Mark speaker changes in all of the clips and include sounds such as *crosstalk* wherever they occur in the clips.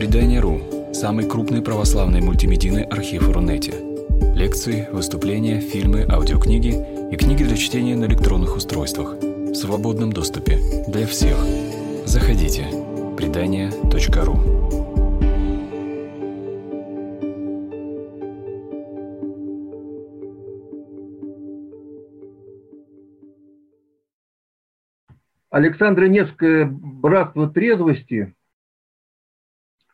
Speaker 1: Предание.ру – самый крупный православный мультимедийный архив Рунете. Лекции, выступления, фильмы, аудиокниги и книги для чтения на электронных устройствах в свободном доступе для всех. Заходите. Предание.ру
Speaker 2: Александра Невское братство трезвости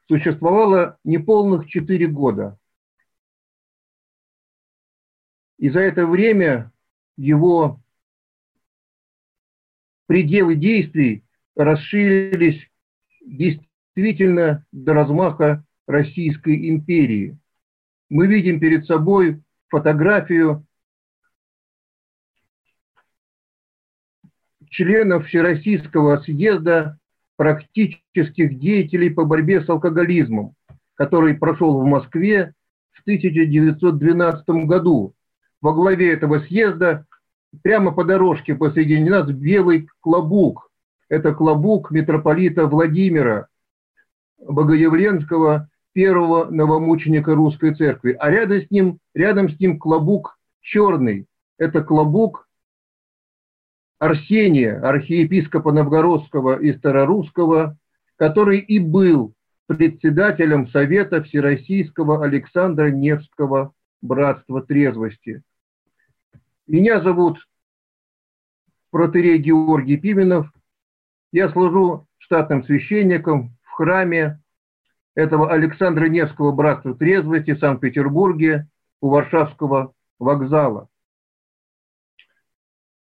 Speaker 2: существовало неполных четыре года. И за это время его пределы действий расширились действительно до размаха Российской империи. Мы видим перед собой фотографию членов Всероссийского съезда практических деятелей по борьбе с алкоголизмом, который прошел в Москве в 1912 году. Во главе этого съезда прямо по дорожке посредине нас белый клобук. Это клобук митрополита Владимира Богоявленского, первого новомученика русской церкви. А рядом с ним, рядом с ним клобук черный. Это клобук Арсения, архиепископа Новгородского и Старорусского, который и был председателем Совета Всероссийского Александра Невского Братства Трезвости. Меня зовут протерей Георгий Пименов. Я служу штатным священником в храме этого Александра Невского Братства Трезвости в Санкт-Петербурге у Варшавского вокзала.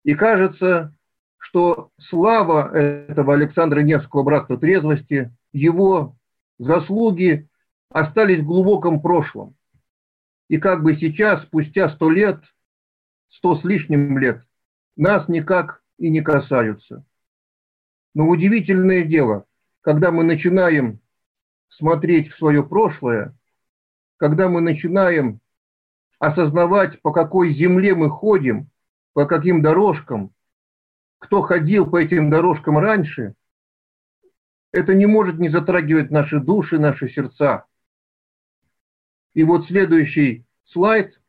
Speaker 2: И кажется, что слава этого Александра Невского братства трезвости, его заслуги остались в глубоком прошлом. И как бы сейчас, спустя сто лет, сто с лишним лет, нас никак и не касаются. Но удивительное дело, когда мы начинаем смотреть в свое прошлое, когда мы начинаем осознавать, по какой земле мы ходим – по каким дорожкам, кто ходил по этим дорожкам раньше, это не может не затрагивать наши души, наши сердца. И вот следующий слайд,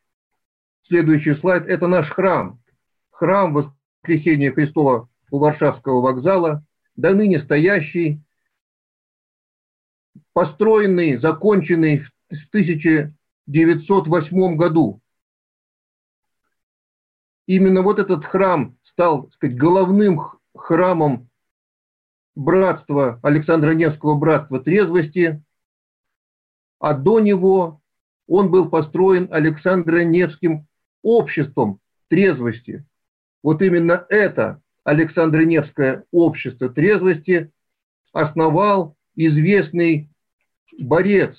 Speaker 2: следующий слайд – это наш храм. Храм Воскресения Христова у Варшавского вокзала, до ныне стоящий, построенный, законченный в 1908 году именно вот этот храм стал, так сказать, головным храмом братства, Александра Невского братства трезвости, а до него он был построен Александром Невским обществом трезвости. Вот именно это Александро-Невское общество трезвости основал известный борец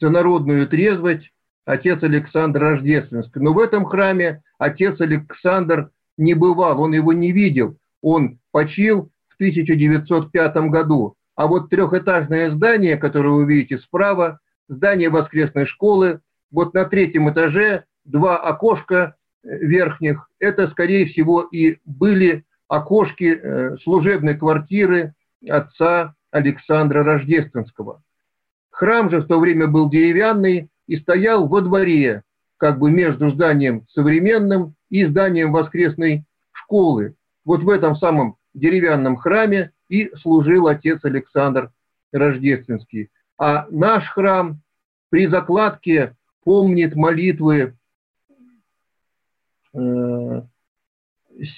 Speaker 2: за народную трезвость отец Александр Рождественский. Но в этом храме отец Александр не бывал, он его не видел. Он почил в 1905 году. А вот трехэтажное здание, которое вы видите справа, здание воскресной школы, вот на третьем этаже два окошка э, верхних, это, скорее всего, и были окошки э, служебной квартиры отца Александра Рождественского. Храм же в то время был деревянный, и стоял во дворе, как бы между зданием современным и зданием воскресной школы. Вот в этом самом деревянном храме и служил отец Александр Рождественский. А наш храм при закладке помнит молитвы э,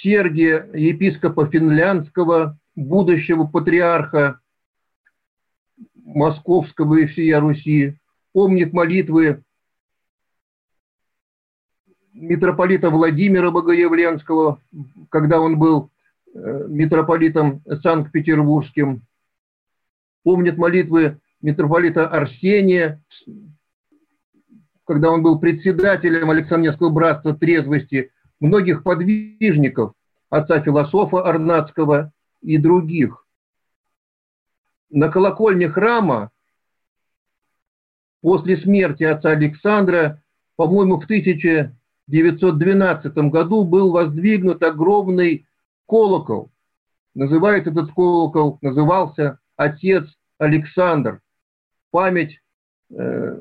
Speaker 2: Сергия, епископа финляндского, будущего патриарха Московского и всея Руси, помнит молитвы митрополита Владимира Богоявленского, когда он был э, митрополитом Санкт-Петербургским, помнит молитвы митрополита Арсения, когда он был председателем Александрского братства трезвости, многих подвижников, отца философа Арнацкого и других. На колокольне храма после смерти отца Александра, по-моему, в 1912 году был воздвигнут огромный колокол. Называет этот колокол, назывался «Отец Александр, память э,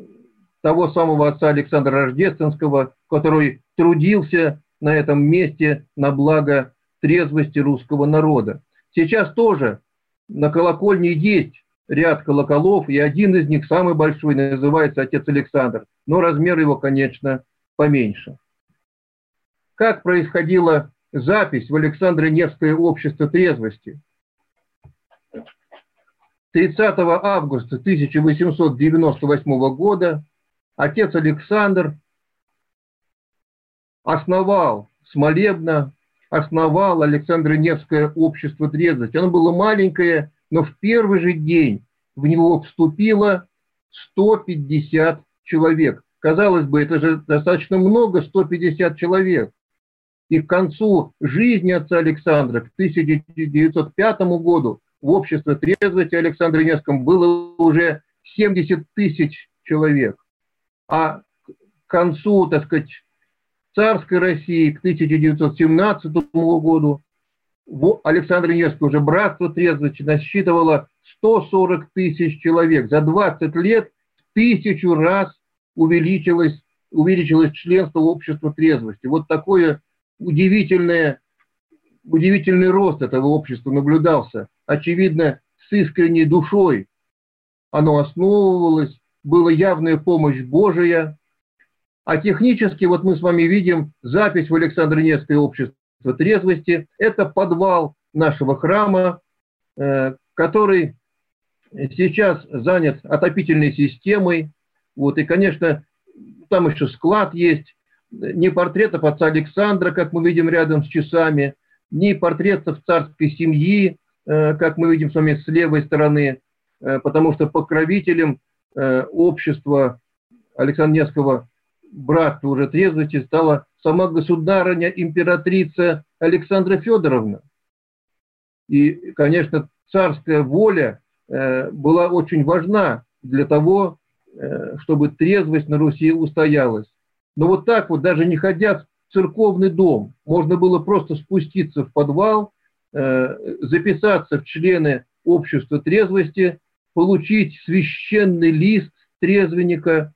Speaker 2: того самого отца Александра Рождественского, который трудился на этом месте на благо трезвости русского народа. Сейчас тоже на колокольне есть ряд колоколов, и один из них, самый большой, называется Отец Александр, но размер его, конечно, поменьше. Как происходила запись в Александре Невское общество трезвости? 30 августа 1898 года отец Александр основал Смолебно, основал Александро Невское общество трезвости. Оно было маленькое, но в первый же день в него вступило 150 человек. Казалось бы, это же достаточно много, 150 человек. И к концу жизни отца Александра, к 1905 году, в обществе трезвости Александра Невском было уже 70 тысяч человек. А к концу, так сказать, царской России, к 1917 году, в Александре Невском уже братство трезвости насчитывало 140 тысяч человек. За 20 лет в тысячу раз увеличилось, увеличилось членство общества трезвости. Вот такое удивительное, удивительный рост этого общества наблюдался. Очевидно, с искренней душой оно основывалось, была явная помощь Божия. А технически, вот мы с вами видим запись в Александро-Невское общество трезвости. Это подвал нашего храма, э, который сейчас занят отопительной системой. Вот, и, конечно, там еще склад есть, не портретов отца Александра, как мы видим рядом с часами, ни портретов царской семьи, э, как мы видим с вами с левой стороны, э, потому что покровителем общества Александра Невского братства уже трезвости стала сама государыня, императрица Александра Федоровна. И, конечно, царская воля была очень важна для того, чтобы трезвость на Руси устоялась. Но вот так вот, даже не ходя в церковный дом, можно было просто спуститься в подвал, э, записаться в члены общества трезвости, получить священный лист трезвенника,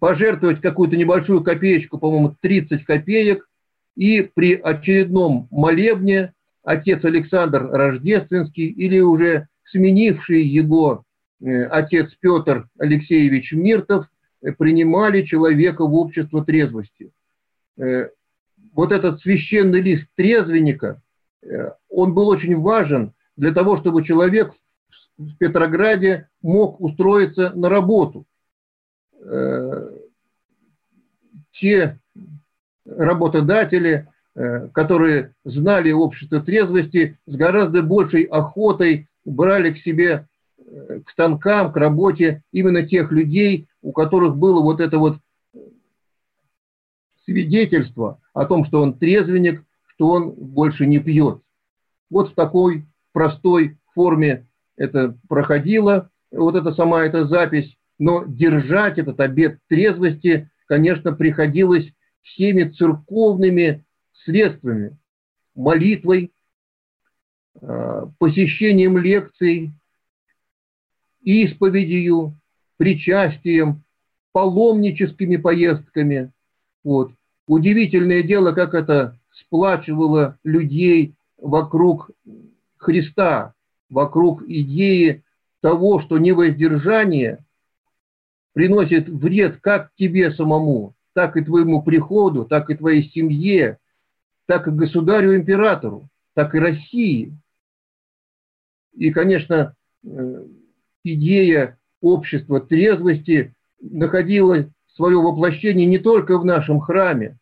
Speaker 2: пожертвовать какую-то небольшую копеечку, по-моему, 30 копеек, и при очередном молебне отец Александр Рождественский или уже сменивший его э, отец Петр Алексеевич Миртов – принимали человека в общество трезвости. Э, вот этот священный лист трезвенника, э, он был очень важен для того, чтобы человек в Петрограде мог устроиться на работу. Э, те работодатели, которые знали общество трезвости, с гораздо большей охотой брали к себе к станкам, к работе именно тех людей, у которых было вот это вот свидетельство о том, что он трезвенник, что он больше не пьет. Вот в такой простой форме это проходило, вот эта сама эта запись, но держать этот обет трезвости, конечно, приходилось всеми церковными средствами, молитвой, а, посещением лекций, исповедью, причастием, паломническими поездками. Вот. Удивительное дело, как это сплачивало людей вокруг Христа, вокруг идеи того, что невоздержание приносит вред как тебе самому, так и твоему приходу, так и твоей семье, так и государю-императору, так и России. И, конечно, э, идея общество трезвости находило свое воплощение не только в нашем храме.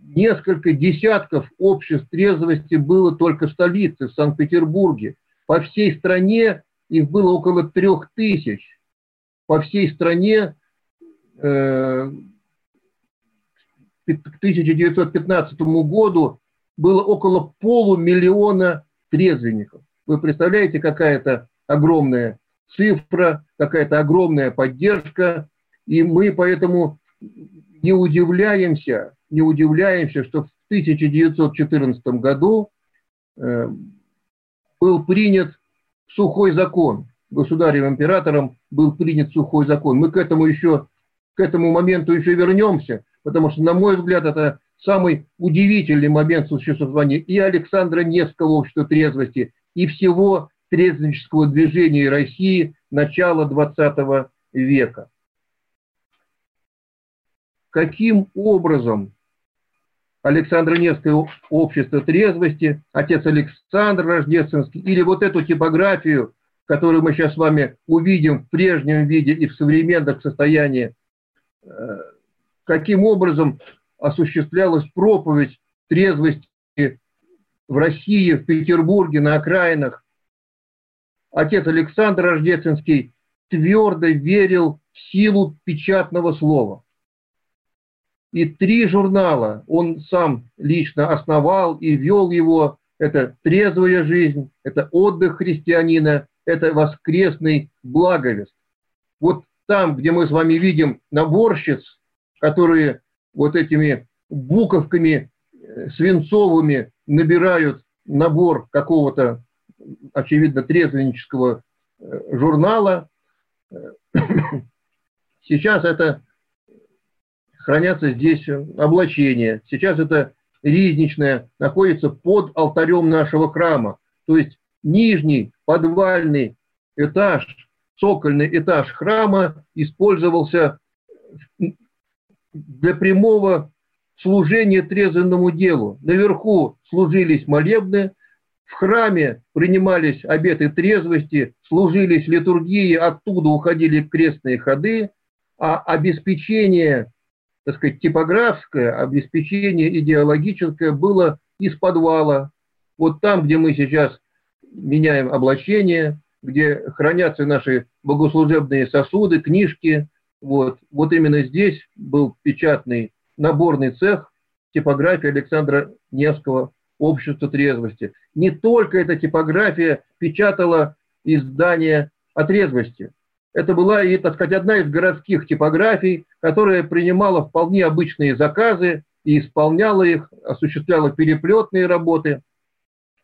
Speaker 2: Несколько десятков обществ трезвости было только в столице, в Санкт-Петербурге. По всей стране их было около трех тысяч. По всей стране э, к 1915 году было около полумиллиона трезвенников. Вы представляете, какая это огромная цифра, какая-то огромная поддержка, и мы поэтому не удивляемся, не удивляемся, что в 1914 году э, был принят сухой закон, государем-императором был принят сухой закон. Мы к этому еще, к этому моменту еще вернемся, потому что, на мой взгляд, это самый удивительный момент существования и Александра Невского общества трезвости, и всего трезвеннического движения России начала XX века. Каким образом Александра Невское общество трезвости, отец Александр Рождественский, или вот эту типографию, которую мы сейчас с вами увидим в прежнем виде и в современном состоянии, э, каким образом осуществлялась проповедь трезвости в России, в Петербурге, на окраинах. Отец Александр Рождественский твердо верил в силу печатного слова. И три журнала он сам лично основал и вел его. Это «Трезвая жизнь», это «Отдых христианина», это «Воскресный благовест». Вот там, где мы с вами видим наборщиц, которые вот этими буковками э, свинцовыми набирают набор какого-то, очевидно, трезвеннического э, журнала. *coughs* Сейчас это хранятся здесь облачения. Сейчас это ризничное находится под алтарем нашего храма. То есть нижний подвальный этаж, цокольный этаж храма использовался для прямого служения трезвенному делу. Наверху служились молебны, в храме принимались обеты трезвости, служились литургии, оттуда уходили крестные ходы, а обеспечение, так сказать, типографское, обеспечение идеологическое было из подвала. Вот там, где мы сейчас меняем облачение, где хранятся наши богослужебные сосуды, книжки, вот, вот именно здесь был печатный наборный цех типографии Александра Невского «Общество трезвости». Не только эта типография печатала издание о трезвости. Это была и, так сказать, одна из городских типографий, которая принимала вполне обычные заказы и исполняла их, осуществляла переплетные работы.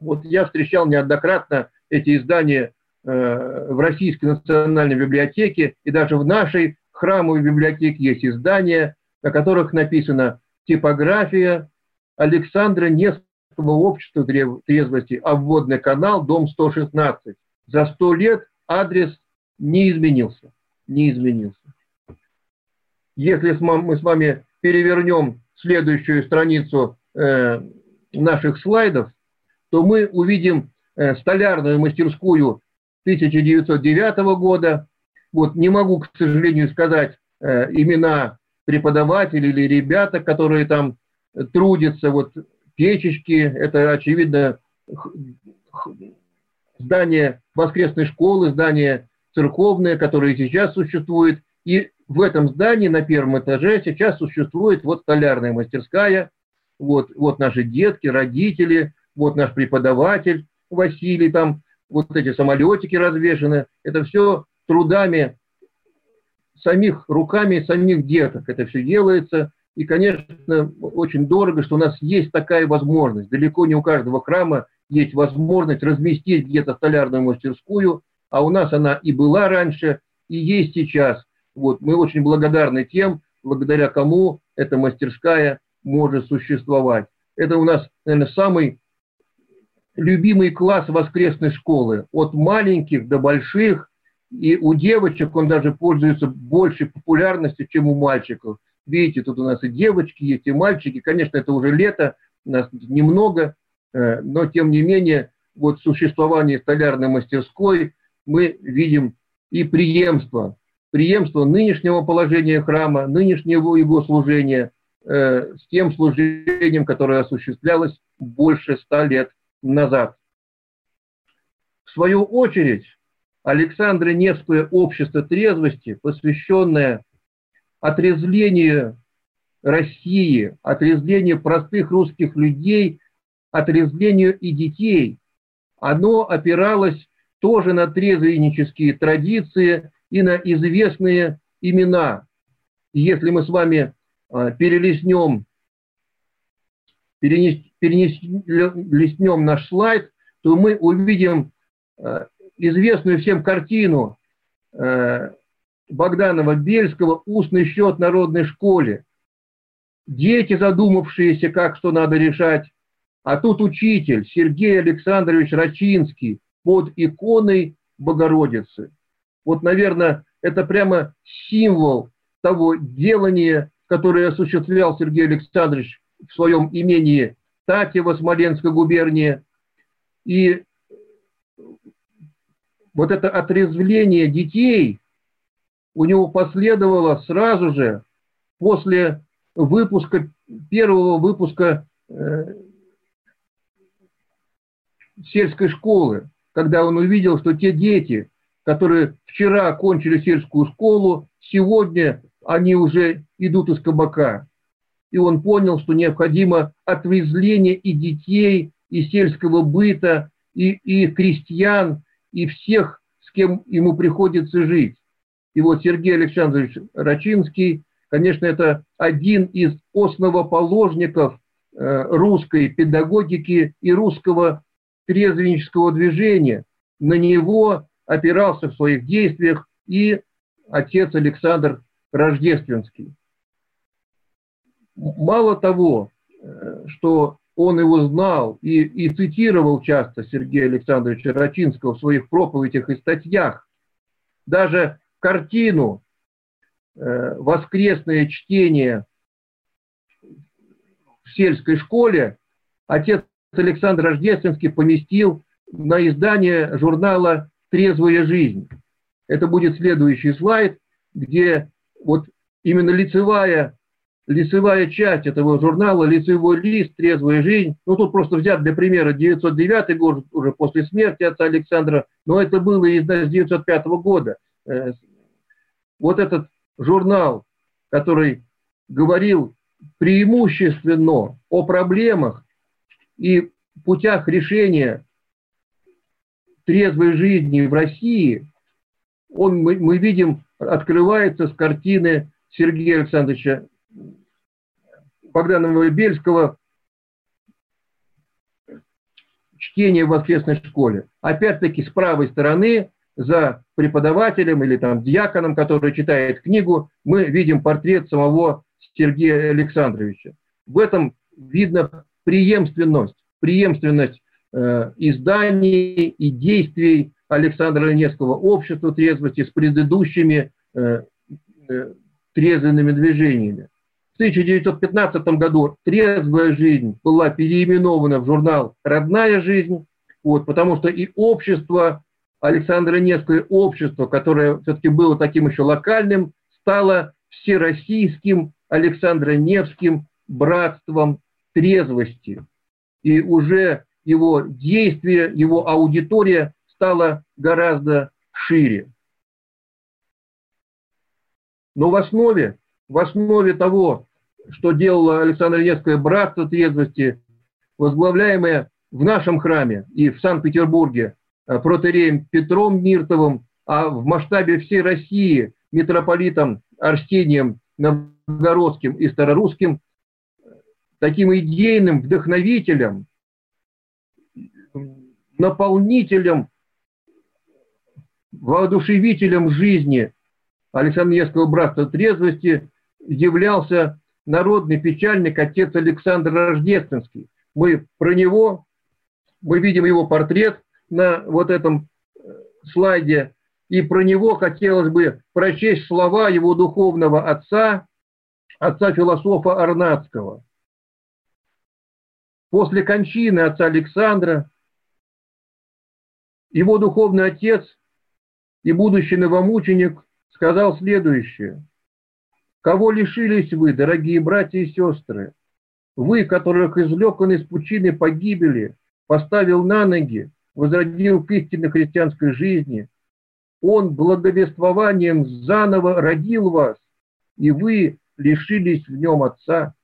Speaker 2: Вот я встречал неоднократно эти издания э, в Российской национальной библиотеке и даже в нашей храмовой библиотеке есть издания, на которых написано типография Александра Невского общества трезвости, обводный канал, дом 116. За сто лет адрес не изменился. Не изменился. Если мы с вами перевернем следующую страницу э, наших слайдов, то мы увидим э, столярную мастерскую 1909 года, вот не могу, к сожалению, сказать э, имена преподавателей или ребята, которые там трудятся. Вот печечки, это, очевидно, здание воскресной школы, здание церковное, которое сейчас существует. И в этом здании на первом этаже сейчас существует вот столярная мастерская, вот, вот наши детки, родители, вот наш преподаватель Василий, там вот эти самолетики развешены. Это все трудами самих, руками самих деток это все делается. И, конечно, очень дорого, что у нас есть такая возможность. Далеко не у каждого храма есть возможность разместить где-то столярную мастерскую, а у нас она и была раньше, и есть сейчас. Вот, мы очень благодарны тем, благодаря кому эта мастерская может существовать. Это у нас, наверное, самый любимый класс воскресной школы. От маленьких до больших, и у девочек он даже пользуется большей популярностью, чем у мальчиков. Видите, тут у нас и девочки есть, и мальчики. Конечно, это уже лето, нас немного, э, но тем не менее, вот существование столярной мастерской мы видим и преемство. Преемство нынешнего положения храма, нынешнего его служения э, с тем служением, которое осуществлялось больше ста лет назад. В свою очередь, Александра Невское общество трезвости, посвященное отрезлению России, отрезлению простых русских людей, отрезлению и детей, оно опиралось тоже на трезвеннические традиции и на известные имена. если мы с вами а, перелистнем, перелистнем наш слайд, то мы увидим а, известную всем картину э, Богданова-Бельского «Устный счет народной школе». Дети, задумавшиеся, как что надо решать, а тут учитель Сергей Александрович Рачинский под иконой Богородицы. Вот, наверное, это прямо символ того делания, которое осуществлял Сергей Александрович в своем имении Татьева, Смоленской губернии. И вот это отрезвление детей у него последовало сразу же после выпуска, первого выпуска э, сельской школы, когда он увидел, что те дети, которые вчера окончили сельскую школу, сегодня они уже идут из кабака. И он понял, что необходимо отвезление и детей, и сельского быта, и, и крестьян, и всех, с кем ему приходится жить. И вот Сергей Александрович Рачинский, конечно, это один из основоположников э, русской педагогики и русского трезвеннического движения. На него опирался в своих действиях и отец Александр Рождественский. Мало того, э, что он его знал и, и цитировал часто Сергея Александровича Рачинского в своих проповедях и статьях, даже картину э, «Воскресное чтение в сельской школе» отец Александр Рождественский поместил на издание журнала «Трезвая жизнь». Это будет следующий слайд, где вот именно лицевая, лицевая часть этого журнала, лицевой лист «Трезвая жизнь», ну тут просто взят для примера 909 год, уже после смерти отца Александра, но это было из 905 года. Э, вот этот журнал, который говорил преимущественно о проблемах и путях решения трезвой жизни в России, он, мы, мы видим, открывается с картины Сергея Александровича Богданова Бельского «Чтение в воскресной школе». Опять-таки с правой стороны за преподавателем или там диаконом, который читает книгу, мы видим портрет самого Сергея Александровича. В этом видно преемственность преемственность э, изданий и действий Александра Невского общества трезвости с предыдущими э, э, трезвенными движениями. В 1915 году «Трезвая жизнь» была переименована в журнал «Родная жизнь», вот, потому что и общество, Александра Невское общество, которое все-таки было таким еще локальным, стало всероссийским Александро Невским братством трезвости и уже его действие, его аудитория стала гораздо шире. Но в основе, в основе того, что делало Александр Невское братство трезвости, возглавляемое в нашем храме и в Санкт-Петербурге э, протереем Петром Миртовым, а в масштабе всей России митрополитом Арсением Новгородским и Старорусским таким идейным вдохновителем, наполнителем, воодушевителем жизни Александра Невского братства трезвости являлся народный печальник отец Александр Рождественский. Мы про него, мы видим его портрет на вот этом э, слайде, и про него хотелось бы прочесть слова его духовного отца, отца-философа Арнацкого – После кончины отца Александра его духовный отец и будущий новомученик сказал следующее. «Кого лишились вы, дорогие братья и сестры? Вы, которых извлек он из пучины погибели, поставил на ноги, возродил к истинной христианской жизни. Он благовествованием заново родил вас, и вы лишились в нем Отца.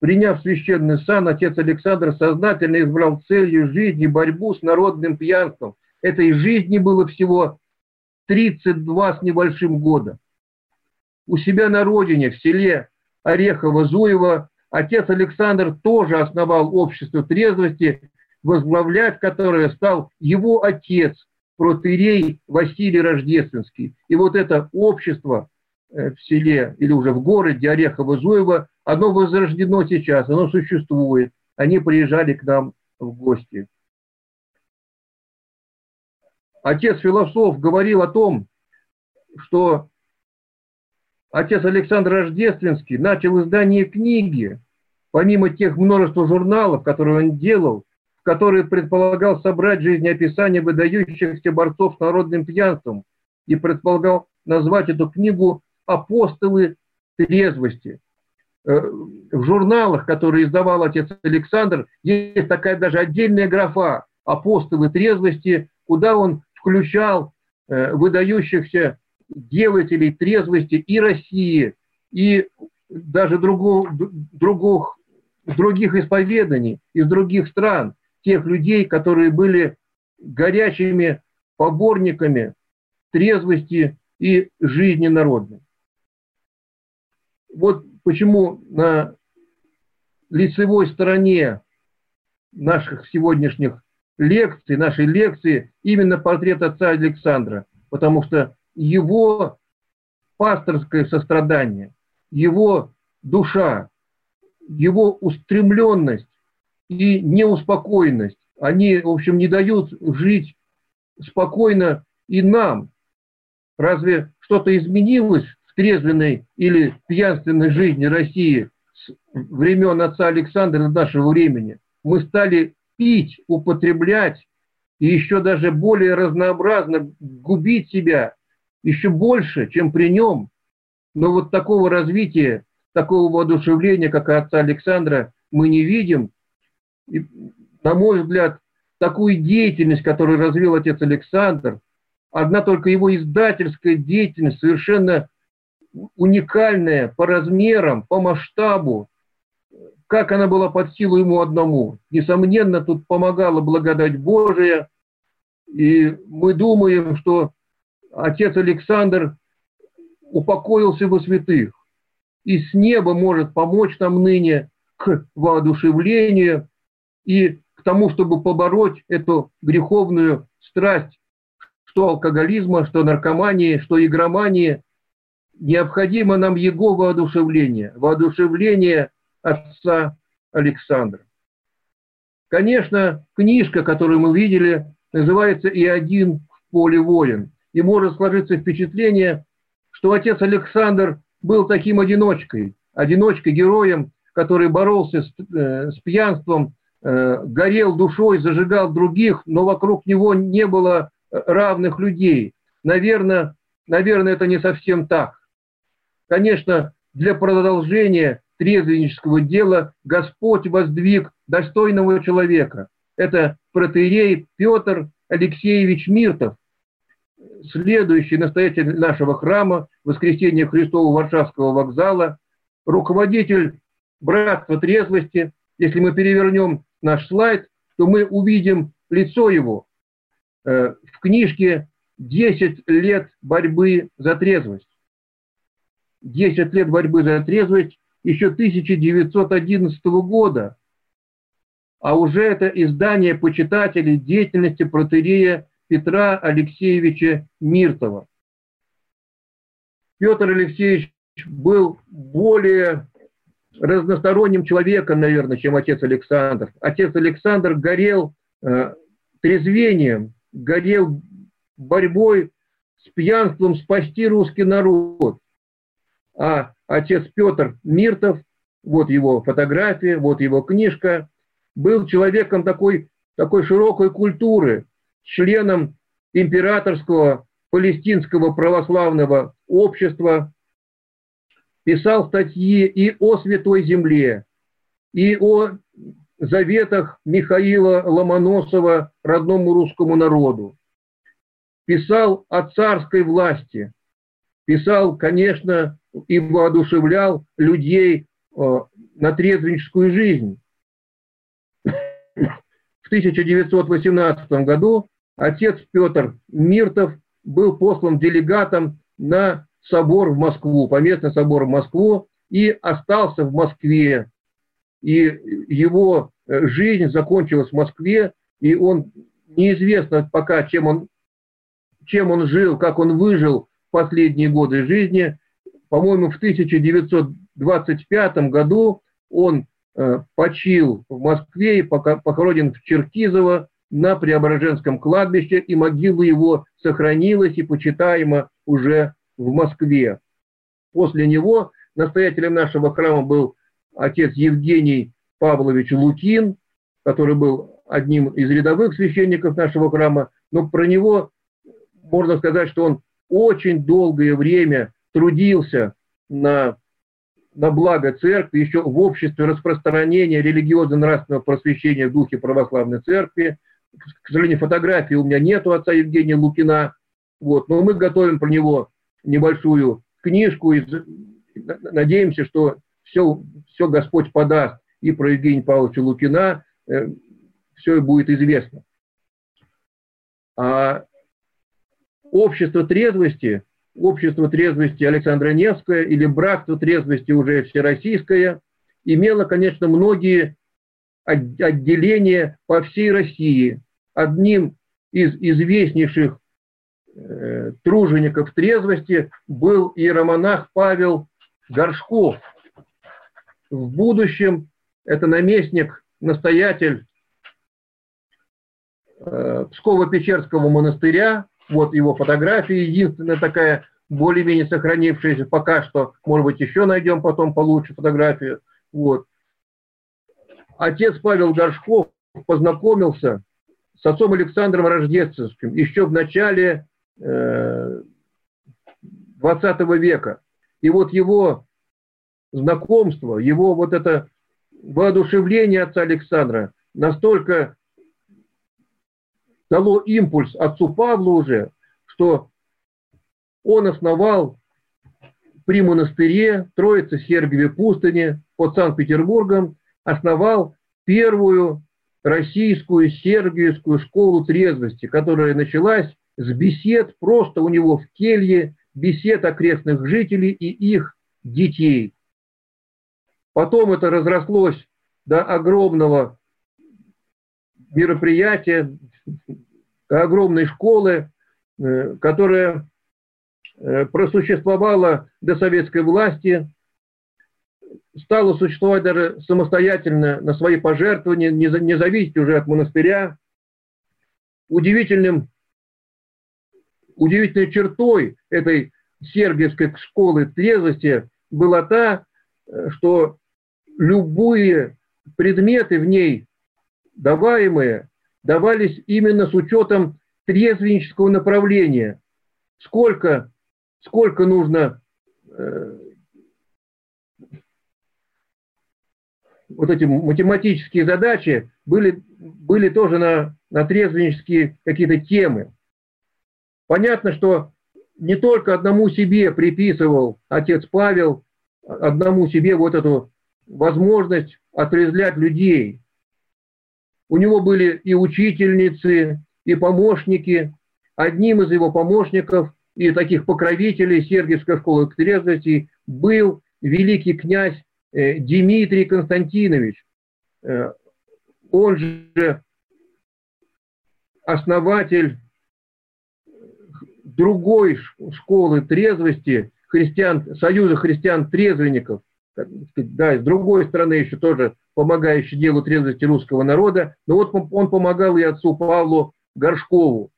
Speaker 2: Приняв священный сан, отец Александр сознательно избрал целью жизни борьбу с народным пьянством. Этой жизни было всего 32 с небольшим года. У себя на родине, в селе Орехово-Зуево, отец Александр тоже основал общество трезвости, возглавлять которое стал его отец, протеерей Василий Рождественский. И вот это общество э, в селе или уже в городе Орехово-Зуево, оно возрождено сейчас, оно существует. Они приезжали к нам в гости. Отец философ говорил о том, что отец Александр Рождественский начал издание книги, помимо тех множества журналов, которые он делал, в которые предполагал собрать жизнеописание выдающихся борцов с народным пьянством и предполагал назвать эту книгу «Апостолы трезвости». Э, в журналах, которые издавал отец Александр, есть такая даже отдельная графа «Апостолы трезвости», куда он включал э, выдающихся делателей трезвости и России, и даже других, других, других исповеданий из других стран, тех людей, которые были горячими поборниками трезвости и жизни народной. Вот почему на лицевой стороне наших сегодняшних лекций, нашей лекции именно портрет отца Александра, потому что его пасторское сострадание, его душа, его устремленность и неуспокоенность, они, в общем, не дают жить спокойно и нам. Разве что-то изменилось в трезвенной или пьянственной жизни России с времен отца Александра до нашего времени? Мы стали пить, употреблять и еще даже более разнообразно губить себя еще больше, чем при нем. Но вот такого развития, такого воодушевления, как у отца Александра, мы не видим. И, на мой взгляд, такую деятельность, которую развил отец Александр, одна только его издательская деятельность совершенно уникальная по размерам, по масштабу, как она была под силу ему одному. Несомненно, тут помогала благодать Божия, и мы думаем, что отец Александр упокоился во святых, и с неба может помочь нам ныне к воодушевлению и к тому, чтобы побороть эту греховную страсть, что алкоголизма, что наркомании, что игромании. Необходимо нам его воодушевление, воодушевление отца Александра. Конечно, книжка, которую мы видели, называется «И один в поле воин». И может сложиться впечатление, что отец Александр был таким одиночкой, одиночкой, героем, который боролся с, э, с пьянством, э, горел душой, зажигал других, но вокруг него не было э, равных людей. Наверное, наверное, это не совсем так. Конечно, для продолжения трезвеннического дела Господь воздвиг достойного человека. Это протеерей Петр Алексеевич Миртов, следующий настоятель нашего храма Воскресения Христова Варшавского вокзала, руководитель Братства Трезвости. Если мы перевернем наш слайд, то мы увидим лицо его э, в книжке «10 лет борьбы за трезвость». 10 лет борьбы за трезвость еще 1911 года, а уже это издание почитателей деятельности протерея Петра Алексеевича Миртова. Петр Алексеевич был более разносторонним человеком, наверное, чем отец Александр. Отец Александр горел э, трезвением, горел борьбой с пьянством спасти русский народ. А отец Петр Миртов, вот его фотография, вот его книжка, был человеком такой, такой широкой культуры, членом императорского палестинского православного общества, писал статьи и о Святой Земле, и о заветах Михаила Ломоносова родному русскому народу. Писал о царской власти, писал, конечно, и воодушевлял людей э, на трезвенническую жизнь. *coughs* В 1918 году отец Петр Миртов был послан делегатом на собор в Москву, поместный собор в Москву, и остался в Москве. И его э, жизнь закончилась в Москве, и он неизвестно пока, чем он чем он жил, как он выжил в последние годы жизни. По-моему, в 1925 году он э, почил в Москве и похоронен в Черкизово на Преображенском кладбище, и могила его сохранилась и почитаема уже в Москве. После него настоятелем нашего храма был отец Евгений Павлович Лукин, который был одним из рядовых священников нашего храма, но про него можно сказать, что он очень долгое время трудился на, на благо церкви, еще в обществе распространения религиозно-нравственного просвещения в духе православной церкви. К сожалению, фотографии у меня нету отца Евгения Лукина, вот, но мы готовим про него небольшую книжку и надеемся, что все, все Господь подаст и про Евгения Павловича Лукина, э, все будет известно. А общество трезвости, общество трезвости Александра Невское или братство трезвости уже всероссийское имело, конечно, многие отделения по всей России. Одним из известнейших э, тружеников трезвости был иеромонах Павел Горшков. В будущем это наместник, настоятель э, Псково-Печерского монастыря, вот его фотография, единственная такая, более-менее сохранившаяся пока что. Может быть, еще найдем потом получше фотографию. Вот. Отец Павел Горшков познакомился с отцом Александром Рождественским еще в начале э, 20 века. И вот его знакомство, его вот это воодушевление отца Александра настолько дало импульс отцу Павлу уже, что он основал при монастыре Троицы Сергиевой пустыни под Санкт-Петербургом, основал первую российскую сергиевскую школу трезвости, которая началась с бесед просто у него в келье, бесед окрестных жителей и их детей. Потом это разрослось до огромного мероприятия, огромной школы, э, которая э, просуществовала до советской власти, стала существовать даже самостоятельно на свои пожертвования, не, не зависеть уже от монастыря. Удивительным, удивительной чертой этой сергиевской школы трезвости была та, что любые предметы в ней даваемые давались именно с учетом трезвеннического направления. Сколько, сколько нужно э, вот эти математические задачи были, были тоже на, на трезвеннические какие-то темы. Понятно, что не только одному себе приписывал отец Павел, одному себе вот эту возможность отрезвлять людей – у него были и учительницы, и помощники. Одним из его помощников и таких покровителей Сергиевской школы трезвости был великий князь Дмитрий Константинович. Э, он же основатель другой школы трезвости, христиан, Союза христиан-трезвенников, да, с другой стороны еще тоже помогающий делу трезвости русского народа, но вот он помогал и отцу Павлу Горшкову.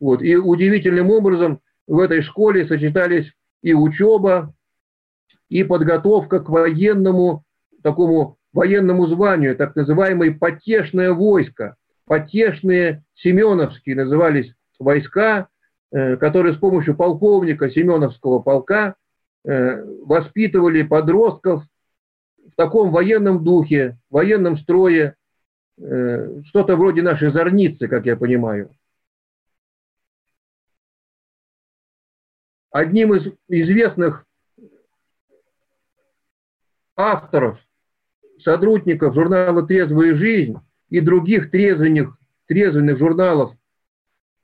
Speaker 2: Вот. И удивительным образом в этой школе сочетались и учеба, и подготовка к военному, такому военному званию, так называемое потешное войско. Потешные Семеновские назывались войска, э, которые с помощью полковника Семеновского полка э, воспитывали подростков в таком военном духе, военном строе, э, что-то вроде нашей зорницы, как я понимаю. Одним из известных авторов, сотрудников журнала «Трезвая жизнь» и других трезвенных, трезвенных журналов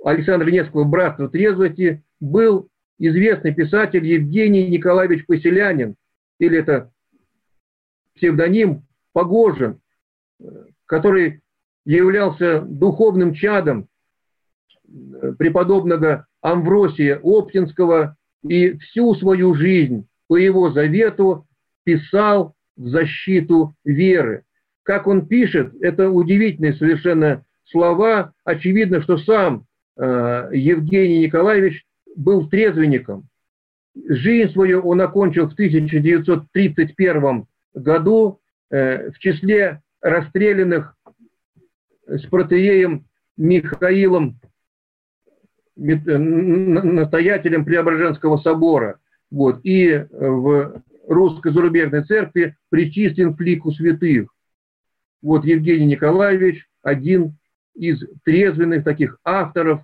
Speaker 2: Александра Невского «Братства трезвости» был известный писатель Евгений Николаевич Поселянин, или это псевдоним Погожин, который являлся духовным чадом преподобного Амвросия Оптинского и всю свою жизнь по его завету писал в защиту веры. Как он пишет, это удивительные совершенно слова. Очевидно, что сам э, Евгений Николаевич был трезвенником. Жизнь свою он окончил в 1931 году э, в числе расстрелянных с протееем Михаилом, настоятелем Преображенского собора. Вот, и в русской зарубежной церкви причислен к лику святых. Вот Евгений Николаевич, один из трезвенных таких авторов,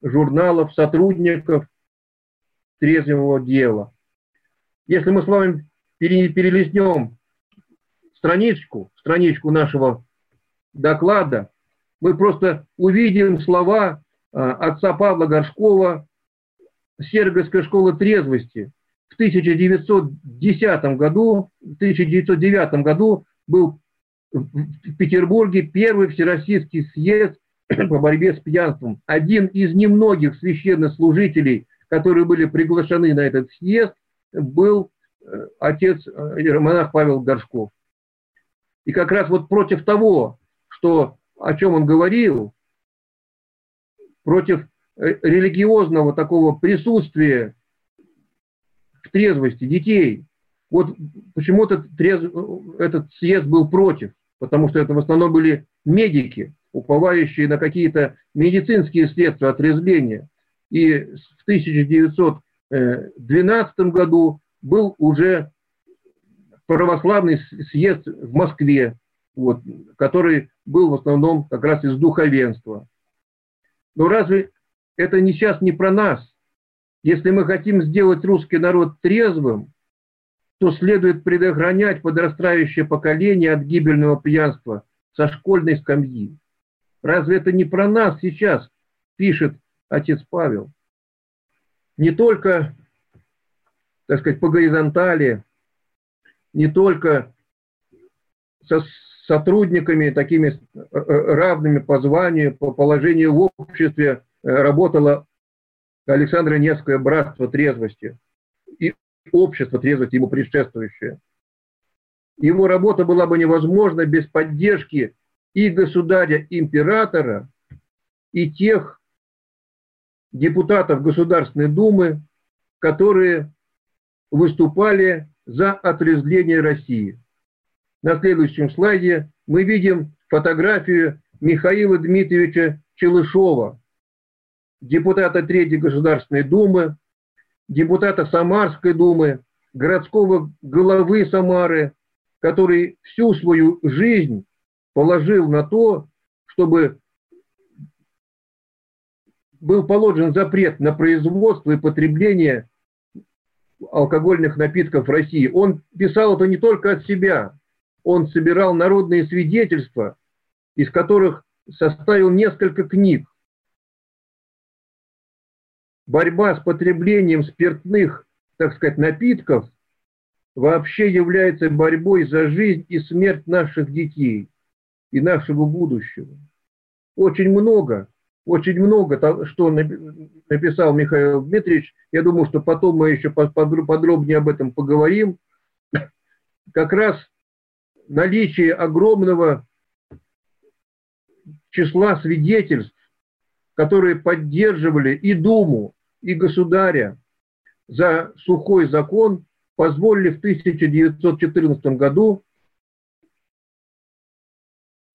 Speaker 2: журналов, сотрудников трезвого дела. Если мы с вами перелистнем страничку, страничку нашего доклада, мы просто увидим слова а, отца Павла Горшкова Сергиевской школы трезвости. В 1910 году, в 1909 году был в Петербурге первый всероссийский съезд *clears throat* по борьбе с пьянством. Один из немногих священнослужителей, которые были приглашены на этот съезд, был э, отец э, монах Павел Горшков. И как раз вот против того, что, о чем он говорил, против э, религиозного такого присутствия в трезвости детей, вот почему-то трезв... этот съезд был против, потому что это в основном были медики, уповающие на какие-то медицинские средства отрезвления. И в 1912 году был уже православный съезд в Москве, вот, который был в основном как раз из духовенства. Но разве это не сейчас не про нас? Если мы хотим сделать русский народ трезвым, то следует предохранять подрастающее поколение от гибельного пьянства со школьной скамьи. Разве это не про нас сейчас, пишет отец Павел? Не только, так сказать, по горизонтали, не только со сотрудниками, такими э, э, равными по званию, по положению в обществе, э, работало Александра Невское братство трезвости и общество трезвости ему предшествующее. Его работа была бы невозможна без поддержки и государя-императора, и тех депутатов Государственной Думы, которые выступали за отрезвление России. На следующем слайде мы видим фотографию Михаила Дмитриевича Челышова, депутата Третьей Государственной Думы, депутата Самарской Думы, городского главы Самары, который всю свою жизнь положил на то, чтобы был положен запрет на производство и потребление алкогольных напитков в России. Он писал это не только от себя, он собирал народные свидетельства, из которых составил несколько книг. Борьба с потреблением спиртных, так сказать, напитков вообще является борьбой за жизнь и смерть наших детей и нашего будущего. Очень много очень много, что написал Михаил Дмитриевич. Я думаю, что потом мы еще подробнее об этом поговорим. Как раз наличие огромного числа свидетельств, которые поддерживали и Думу, и государя за сухой закон, позволили в 1914 году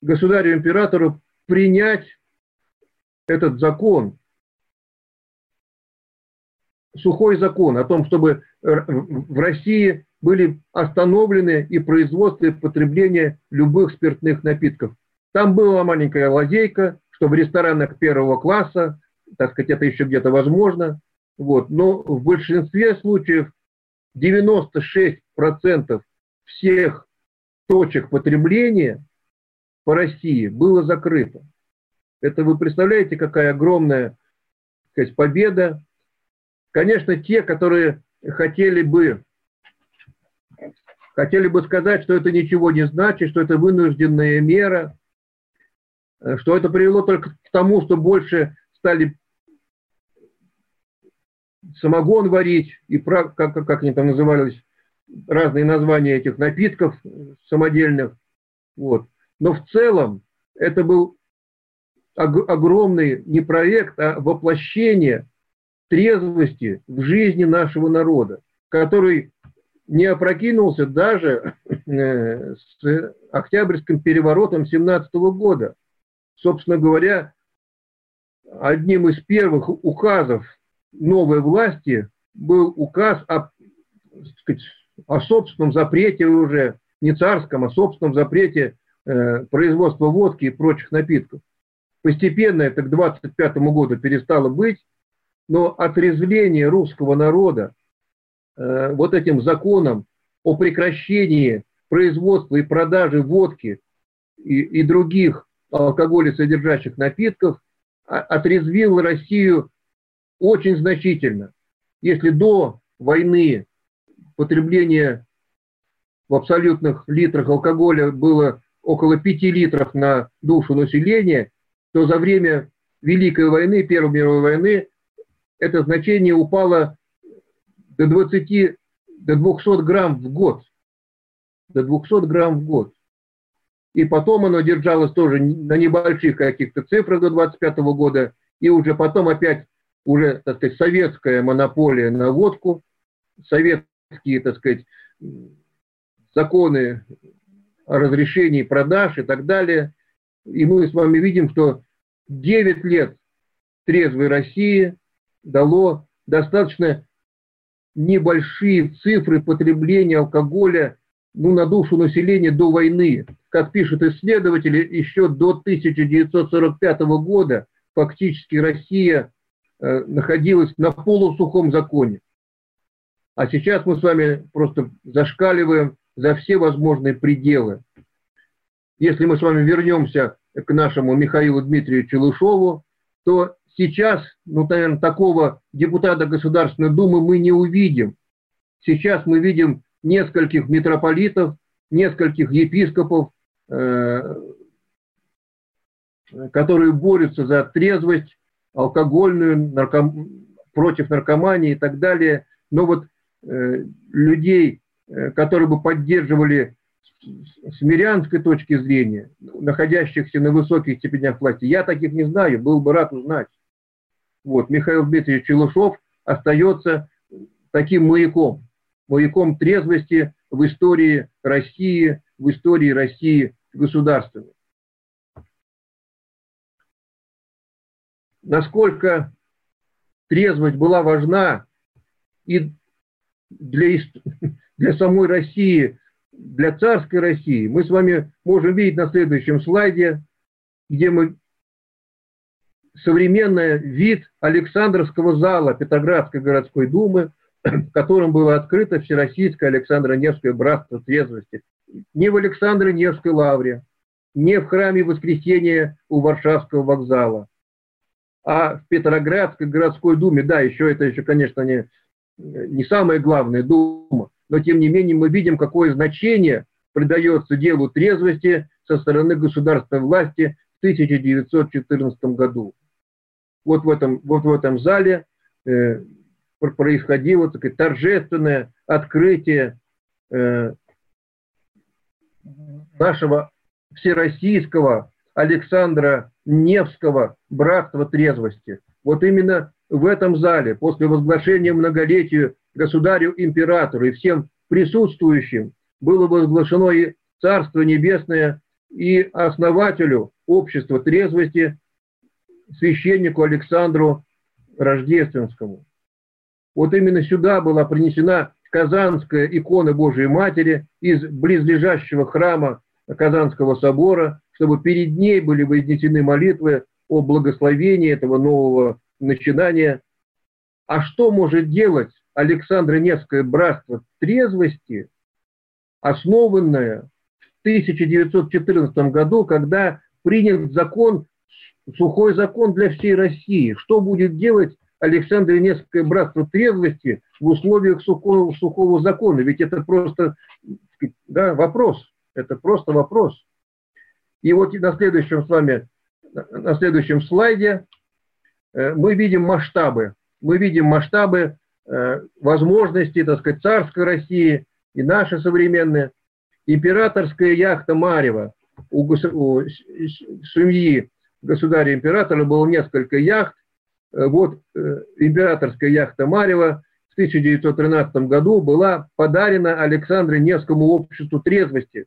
Speaker 2: государю-императору принять этот закон, сухой закон о том, чтобы в России были остановлены и производство и потребление любых спиртных напитков. Там была маленькая лазейка, что в ресторанах первого класса, так сказать, это еще где-то возможно, вот, но в большинстве случаев 96% всех точек потребления по России было закрыто. Это вы представляете, какая огромная сказать, победа. Конечно, те, которые хотели бы, хотели бы сказать, что это ничего не значит, что это вынужденная мера, что это привело только к тому, что больше стали самогон варить, и как, как, как они там назывались, разные названия этих напитков самодельных. Вот. Но в целом это был огромный не проект, а воплощение трезвости в жизни нашего народа, который не опрокинулся даже э, с Октябрьским переворотом 17 года. Собственно говоря, одним из первых указов новой власти был указ о, сказать, о собственном запрете уже, не царском, а собственном запрете э, производства водки и прочих напитков. Постепенно это к 25 году перестало быть, но отрезвление русского народа э, вот этим законом о прекращении производства и продажи водки и, и других алкоголесодержащих напитков отрезвил Россию очень значительно. Если до войны потребление в абсолютных литрах алкоголя было около 5 литров на душу населения, то за время Великой войны, Первой мировой войны, это значение упало до 20, до 200 грамм в год. До 200 грамм в год. И потом оно держалось тоже на небольших каких-то цифрах до 25 года, и уже потом опять уже, так сказать, советская монополия на водку, советские, так сказать, законы о разрешении продаж и так далее. И мы с вами видим, что 9 лет трезвой России дало достаточно небольшие цифры потребления алкоголя ну, на душу населения до войны. Как пишут исследователи, еще до 1945 года фактически Россия находилась на полусухом законе. А сейчас мы с вами просто зашкаливаем за все возможные пределы. Если мы с вами вернемся к нашему Михаилу Дмитриевичу Челышову, то сейчас, ну, наверное, такого депутата Государственной Думы мы не увидим. Сейчас мы видим нескольких митрополитов, нескольких епископов, э, которые борются за трезвость, алкогольную, нарком... против наркомании и так далее. Но вот э, людей, э, которые бы поддерживали с мирянской точки зрения, находящихся на высоких степенях власти, я таких не знаю, был бы рад узнать. Вот, Михаил Дмитриевич Челышов остается таким маяком маяком трезвости в истории России, в истории России государственной. Насколько трезвость была важна и для, *laughs* для самой России, для царской России, мы с вами можем видеть на следующем слайде, где мы современный вид Александровского зала Петроградской городской думы *clears throat* – в котором было открыто Всероссийское Александро-Невское братство трезвости. Не в Александро-Невской лавре, не в храме Воскресения у Варшавского вокзала, а в Петроградской городской думе. Да, еще это еще, конечно, не, не самая главная дума, но тем не менее мы видим, какое значение придается делу трезвости со стороны государственной власти в 1914 году. Вот в этом, вот в этом зале э, происходило такое торжественное открытие э, нашего всероссийского Александра Невского братства трезвости. Вот именно в этом зале, после возглашения многолетию государю-императору и всем присутствующим, было возглашено и Царство Небесное, и основателю общества трезвости, священнику Александру Рождественскому. Вот именно сюда была принесена Казанская икона Божией Матери из близлежащего храма Казанского собора, чтобы перед ней были вознесены молитвы о благословении этого нового начинания. А что может делать Александро Невское братство трезвости, основанное в 1914 году, когда принят закон, сухой закон для всей России? Что будет делать Александре Невское братство трезвости в условиях сухого, сухого закона. Ведь это просто да, вопрос. Это просто вопрос. И вот на следующем с вами, на следующем слайде э, мы видим масштабы мы видим масштабы э, возможностей, так сказать, царской России и наши современные. Императорская яхта Марева у, у семьи государя-императора было несколько яхт. Э, вот императорская яхта Марева в 1913 году была подарена Александру Невскому обществу трезвости.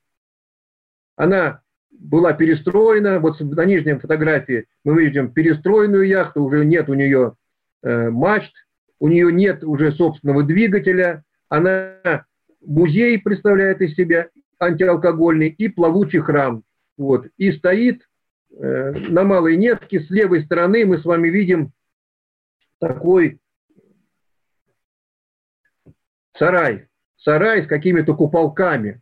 Speaker 2: Она была перестроена, вот на нижней фотографии мы видим перестроенную яхту, уже нет у нее э, мачт, у нее нет уже собственного двигателя, она музей представляет из себя антиалкогольный и плавучий храм. Вот. И стоит э, на Малой Невке с левой стороны мы с вами видим такой сарай. Сарай с какими-то куполками.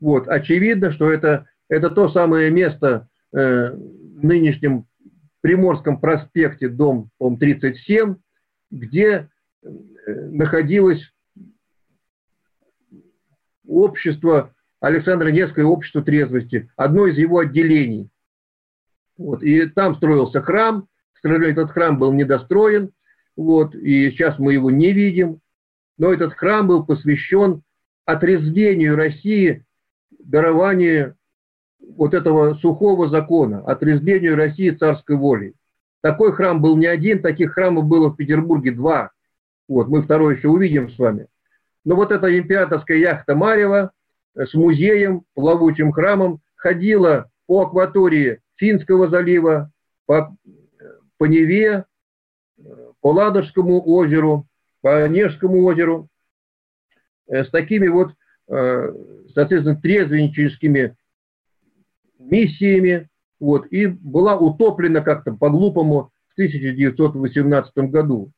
Speaker 2: Вот. Очевидно, что это, это то самое место э, в нынешнем Приморском проспекте, дом, по 37, где э, находилось общество Александра Невское общество трезвости, одно из его отделений. Вот, и там строился храм, к этот храм был недостроен, вот, и сейчас мы его не видим, но этот храм был посвящен отрезвению России, дарованию вот этого сухого закона, отрезвению России царской воли. Такой храм был не один, таких храмов было в Петербурге два. Вот, мы второй еще увидим с вами. Но вот эта императорская яхта Марева с музеем, плавучим храмом ходила по акватории Финского залива, по, по Неве, по Ладожскому озеру, по Онежскому озеру, э, с такими вот, э, соответственно, трезвенническими миссиями, вот, и была утоплена как-то по-глупому в 1918 году.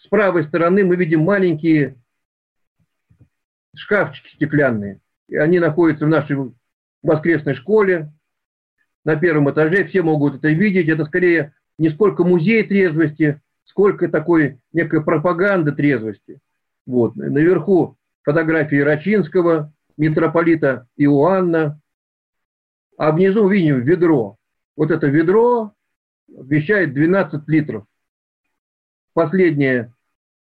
Speaker 2: С правой стороны мы видим маленькие шкафчики стеклянные. И они находятся в нашей воскресной школе на первом этаже. Все могут это видеть. Это скорее не сколько музей трезвости, сколько такой некой пропаганды трезвости. Вот. Наверху фотографии Рачинского, митрополита Иоанна, а внизу видим ведро. Вот это ведро вмещает 12 литров. Последние,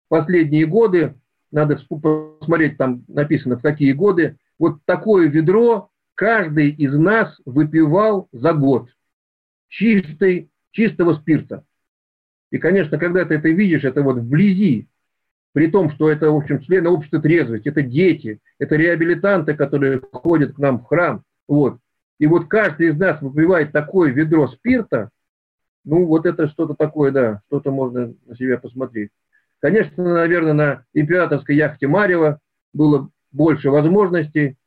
Speaker 2: последние годы надо посмотреть, там написано, в какие годы, вот такое ведро каждый из нас выпивал за год чистой, чистого спирта. И, конечно, когда ты это видишь, это вот вблизи, при том, что это, в общем, члены общества трезвости, это дети, это реабилитанты, которые ходят к нам в храм. Вот. И вот каждый из нас выпивает такое ведро спирта, ну, вот это что-то такое, да, что-то можно на себя посмотреть. Конечно, наверное, на императорской яхте Марева было больше возможностей,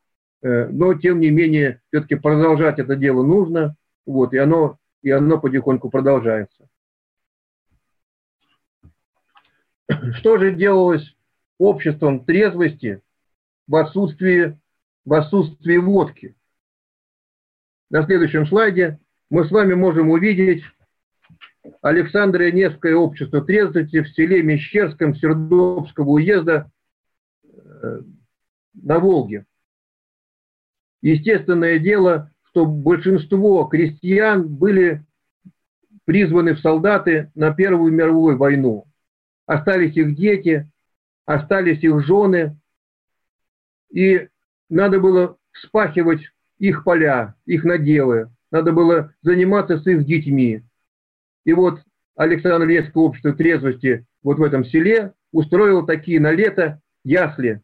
Speaker 2: э, но тем не менее все-таки продолжать это дело нужно, вот, и оно, и оно потихоньку продолжается. Что же делалось обществом трезвости в отсутствии, в отсутствии водки? На следующем слайде мы с вами можем увидеть Александрия Невское общество трезвости в селе Мещерском Сердобского уезда э, на Волге. Естественное дело, что большинство крестьян были призваны в солдаты на Первую мировую войну. Остались их дети, остались их жены, и надо было вспахивать их поля, их наделы, надо было заниматься с их детьми. И вот Александр Невское общество трезвости вот в этом селе устроило такие на лето ясли,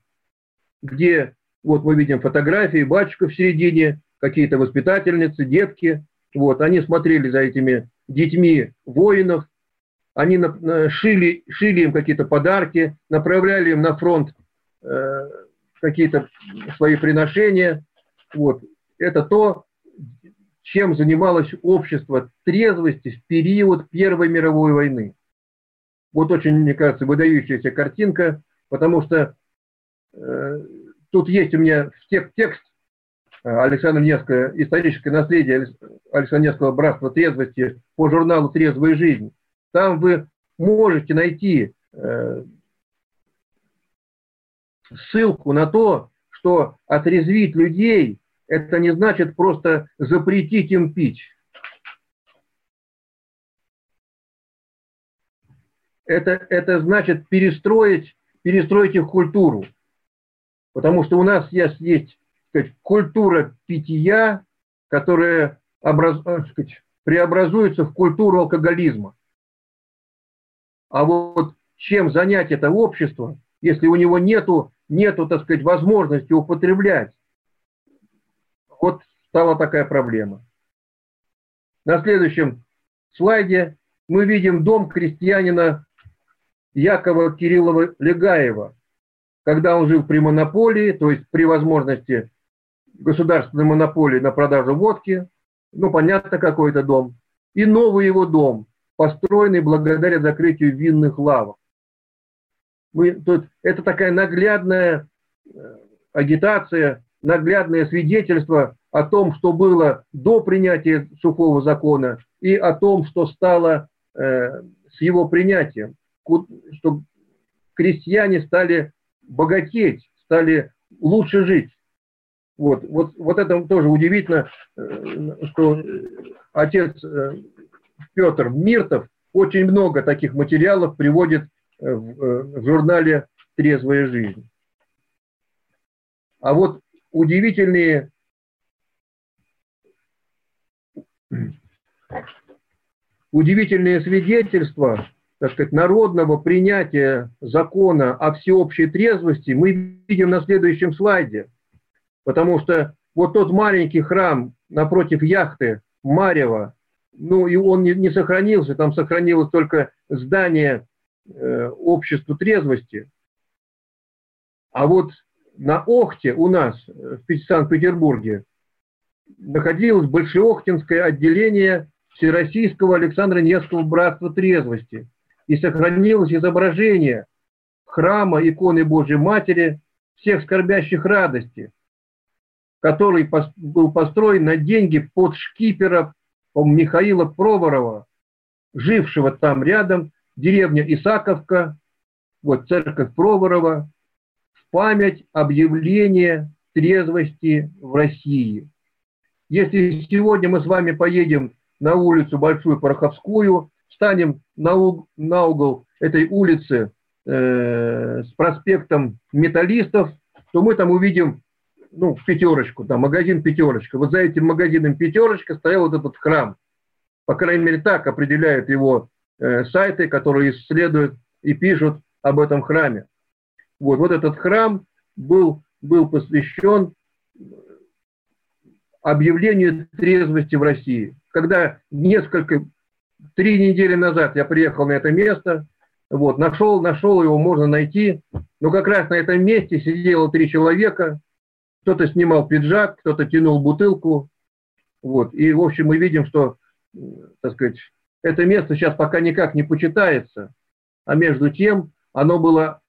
Speaker 2: где вот мы видим фотографии, батюшка в середине, какие-то воспитательницы, детки. Вот, они смотрели за этими детьми воинов, они шили, шили им какие-то подарки, направляли им на фронт э, какие-то свои приношения. Вот. Это то, чем занималось общество трезвости в период Первой мировой войны. Вот очень, мне кажется, выдающаяся картинка, потому что э, тут есть у меня тек, текст э, Александра Невского «Историческое наследие Александра Невского братства трезвости» по журналу «Трезвая жизнь». Там вы можете найти э, ссылку на то, что отрезвить людей это не значит просто запретить им пить. это, это значит перестроить, перестроить их культуру. Потому что у нас есть, есть сказать, культура питья, которая образ, э, сказать, преобразуется в культуру алкоголизма. А вот чем занять это общество, если у него нету, нету, так сказать, возможности употреблять? Вот стала такая проблема. На следующем слайде мы видим дом крестьянина Якова Кириллова Легаева, когда он жил при монополии, то есть при возможности государственной монополии на продажу водки, ну, понятно, какой это дом, и новый его дом, построенный благодаря закрытию винных лавок. Мы, тут, это такая наглядная э, агитация, наглядное свидетельство о том, что было до принятия сухого закона и о том, что стало э, с его принятием, что крестьяне стали богатеть, стали лучше жить. Вот, вот, вот это тоже удивительно, э, что отец э, Петр Миртов очень много таких материалов приводит в, в журнале «Трезвая жизнь». А вот удивительные удивительные свидетельства так сказать, народного принятия закона о всеобщей трезвости мы видим на следующем слайде. Потому что вот тот маленький храм напротив яхты Марева, ну и он не, не сохранился, там сохранилось только здание э, общества трезвости. А вот на Охте у нас, в Санкт-Петербурге, находилось Большеохтинское отделение Всероссийского Александра Невского братства трезвости. И сохранилось изображение храма иконы Божьей Матери всех скорбящих радости, который был построен на деньги под шкипера Михаила Проворова, жившего там рядом, деревня Исаковка, вот церковь Проворова, память объявления трезвости в России. Если сегодня мы с вами поедем на улицу Большую Пороховскую, встанем на, уг, на угол этой улицы э, с проспектом Металлистов, то мы там увидим ну, пятерочку, там магазин пятерочка. Вот за этим магазином пятерочка стоял вот этот храм. По крайней мере, так определяют его э, сайты, которые исследуют и пишут об этом храме. Вот, вот этот храм был, был посвящен объявлению трезвости в России. Когда несколько, три недели назад я приехал на это место, вот, нашел, нашел его, можно найти, но как раз на этом месте сидело три человека, кто-то снимал пиджак, кто-то тянул бутылку, вот, и, в общем, мы видим, что, так сказать, это место сейчас пока никак не почитается, а между тем оно было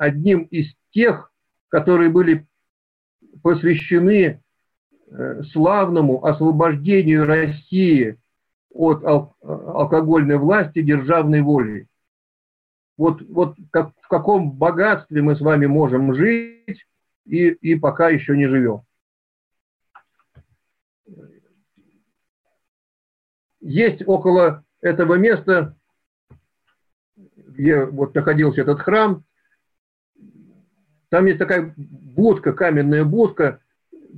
Speaker 2: одним из тех, которые были посвящены Э, славному освобождению России от ал- алкогольной власти державной волей. Вот, вот как, в каком богатстве мы с вами можем жить и, и пока еще не живем. Есть около этого места, где вот находился этот храм, там есть такая будка, каменная будка,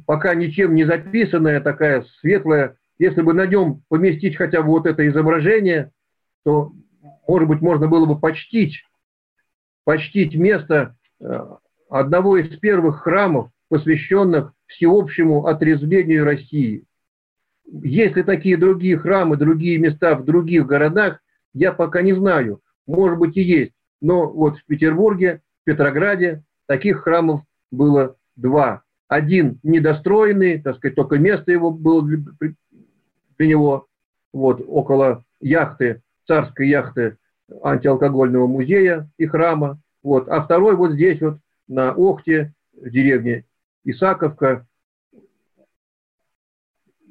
Speaker 2: пока ничем не записанная, такая светлая, если бы на нем поместить хотя бы вот это изображение, то, может быть, можно было бы почтить, почтить место э, одного из первых храмов, посвященных всеобщему отрезвлению России. Есть ли такие другие храмы, другие места в других городах, я пока не знаю. Может быть и есть. Но вот в Петербурге, в Петрограде таких храмов было два один недостроенный, так сказать, только место его было для, него, вот, около яхты, царской яхты антиалкогольного музея и храма, вот, а второй вот здесь вот на Охте, в деревне Исаковка,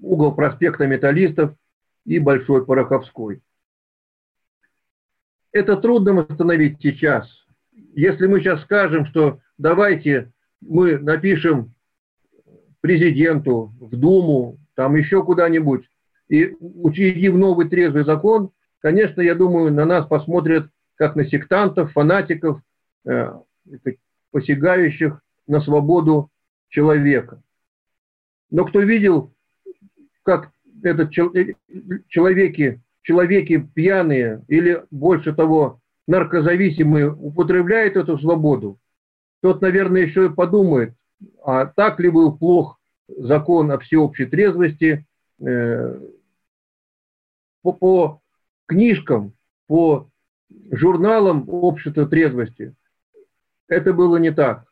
Speaker 2: угол проспекта Металлистов и Большой Пороховской. Это трудно восстановить сейчас. Если мы сейчас скажем, что давайте мы напишем президенту, в Думу, там еще куда-нибудь, и учредив новый трезвый закон, конечно, я думаю, на нас посмотрят как на сектантов, фанатиков, э, посягающих на свободу человека. Но кто видел, как этот э, человеки, человеки пьяные или больше того, наркозависимые употребляют эту свободу, тот, наверное, еще и подумает, а так ли был плох закон о всеобщей трезвости э, по, по книжкам, по журналам общества трезвости. Это было не так.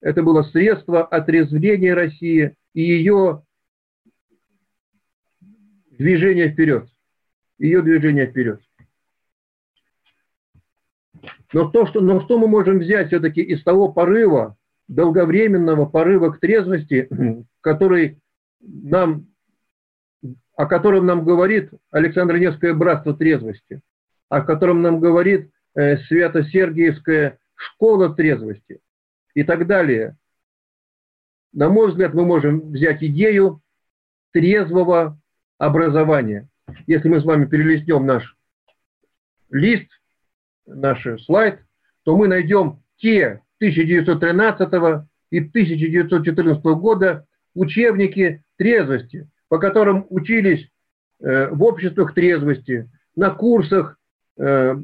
Speaker 2: Это было средство отрезвления России и ее движения вперед. Ее движение вперед. Но, то, что, но что мы можем взять все-таки из того порыва, долговременного порыва к трезвости, *clears throat* который нам, о котором нам говорит Александр Невское братство трезвости, о котором нам говорит э, Свято-Сергиевская школа трезвости и так далее. На мой взгляд, мы можем взять идею трезвого образования. Если мы с вами перелистнем наш лист, наш слайд, то мы найдем те 1913 и 1914 года учебники трезвости, по которым учились э, в обществах трезвости, на курсах э,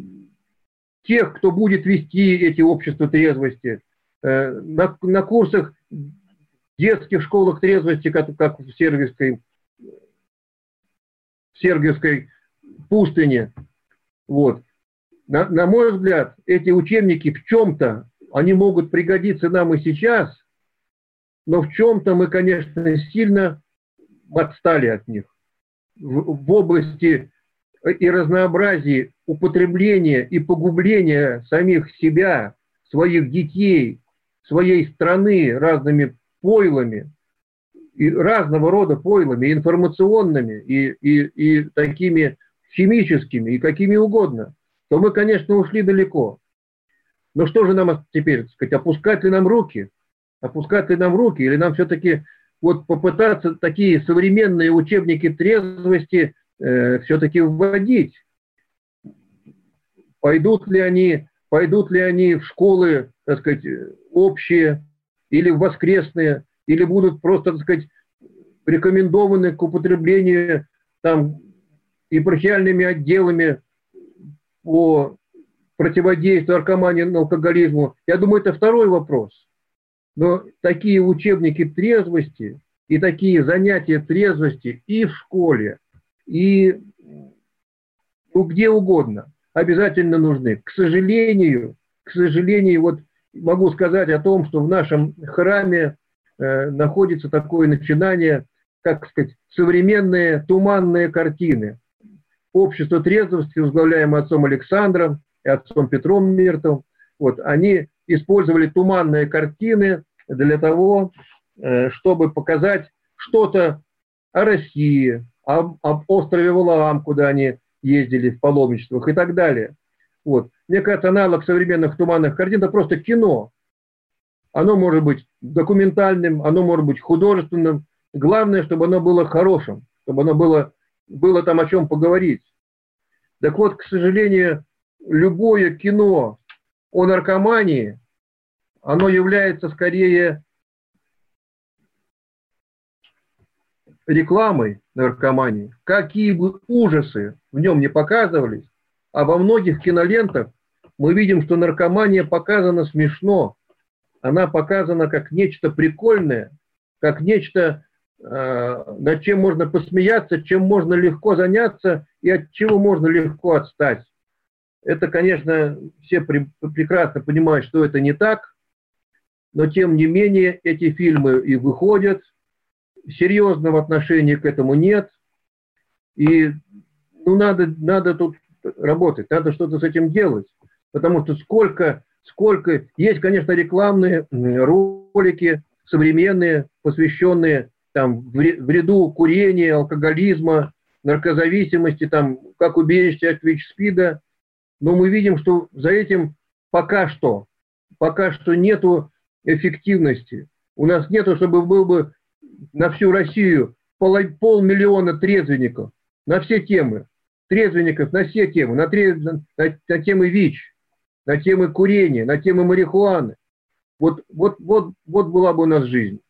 Speaker 2: тех, кто будет вести эти общества трезвости, э, на, на курсах детских школах трезвости, как, как в Сергиевской, в Сергиевской пустыне. Вот. На, на мой взгляд, эти учебники в чем-то они могут пригодиться нам и сейчас, но в чем-то мы, конечно, сильно отстали от них. В, в области и разнообразии употребления и погубления самих себя, своих детей, своей страны разными пойлами, и разного рода пойлами, информационными, и, и, и такими химическими, и какими угодно, то мы, конечно, ушли далеко. Но что же нам теперь, так сказать, опускать ли нам руки? Опускать ли нам руки? Или нам все-таки вот попытаться такие современные учебники трезвости э, все-таки вводить? Пойдут ли они, пойдут ли они в школы, так сказать, общие или в воскресные, или будут просто, так сказать, рекомендованы к употреблению там епархиальными отделами по противодействию наркомании, алкоголизму, я думаю, это второй вопрос. Но такие учебники трезвости и такие занятия трезвости и в школе, и ну, где угодно обязательно нужны. К сожалению, к сожалению, вот могу сказать о том, что в нашем храме э, находится такое начинание, как сказать, современные туманные картины. Общество трезвости, возглавляемое отцом Александром, и отцом Петром Миртом, вот, они использовали туманные картины для того, э, чтобы показать что-то о России, об, об острове Валаам, куда они ездили в паломничествах и так далее. Вот. Мне кажется, аналог современных туманных картин – это просто кино. Оно может быть документальным, оно может быть художественным. Главное, чтобы оно было хорошим, чтобы оно было, было там о чем поговорить. Так вот, к сожалению, любое кино о наркомании, оно является скорее рекламой наркомании. Какие бы ужасы в нем не показывались, а во многих кинолентах мы видим, что наркомания показана смешно. Она показана как нечто прикольное, как нечто, над чем можно посмеяться, чем можно легко заняться и от чего можно легко отстать. Это, конечно, все при, прекрасно понимают, что это не так, но тем не менее эти фильмы и выходят, серьезного отношения к этому нет, и ну, надо, надо тут работать, надо что-то с этим делать, потому что сколько, сколько, есть, конечно, рекламные ролики современные, посвященные там вреду курения, алкоголизма, наркозависимости, там, как убежище от ВИЧ-СПИДа, но мы видим, что за этим пока что, пока что нету эффективности. У нас нету, чтобы был бы на всю Россию пол, полмиллиона трезвенников на все темы. трезвенников на все темы, на, трез... на, на темы ВИЧ, на темы курения, на темы марихуаны. Вот, вот, вот, вот была бы у нас жизнь.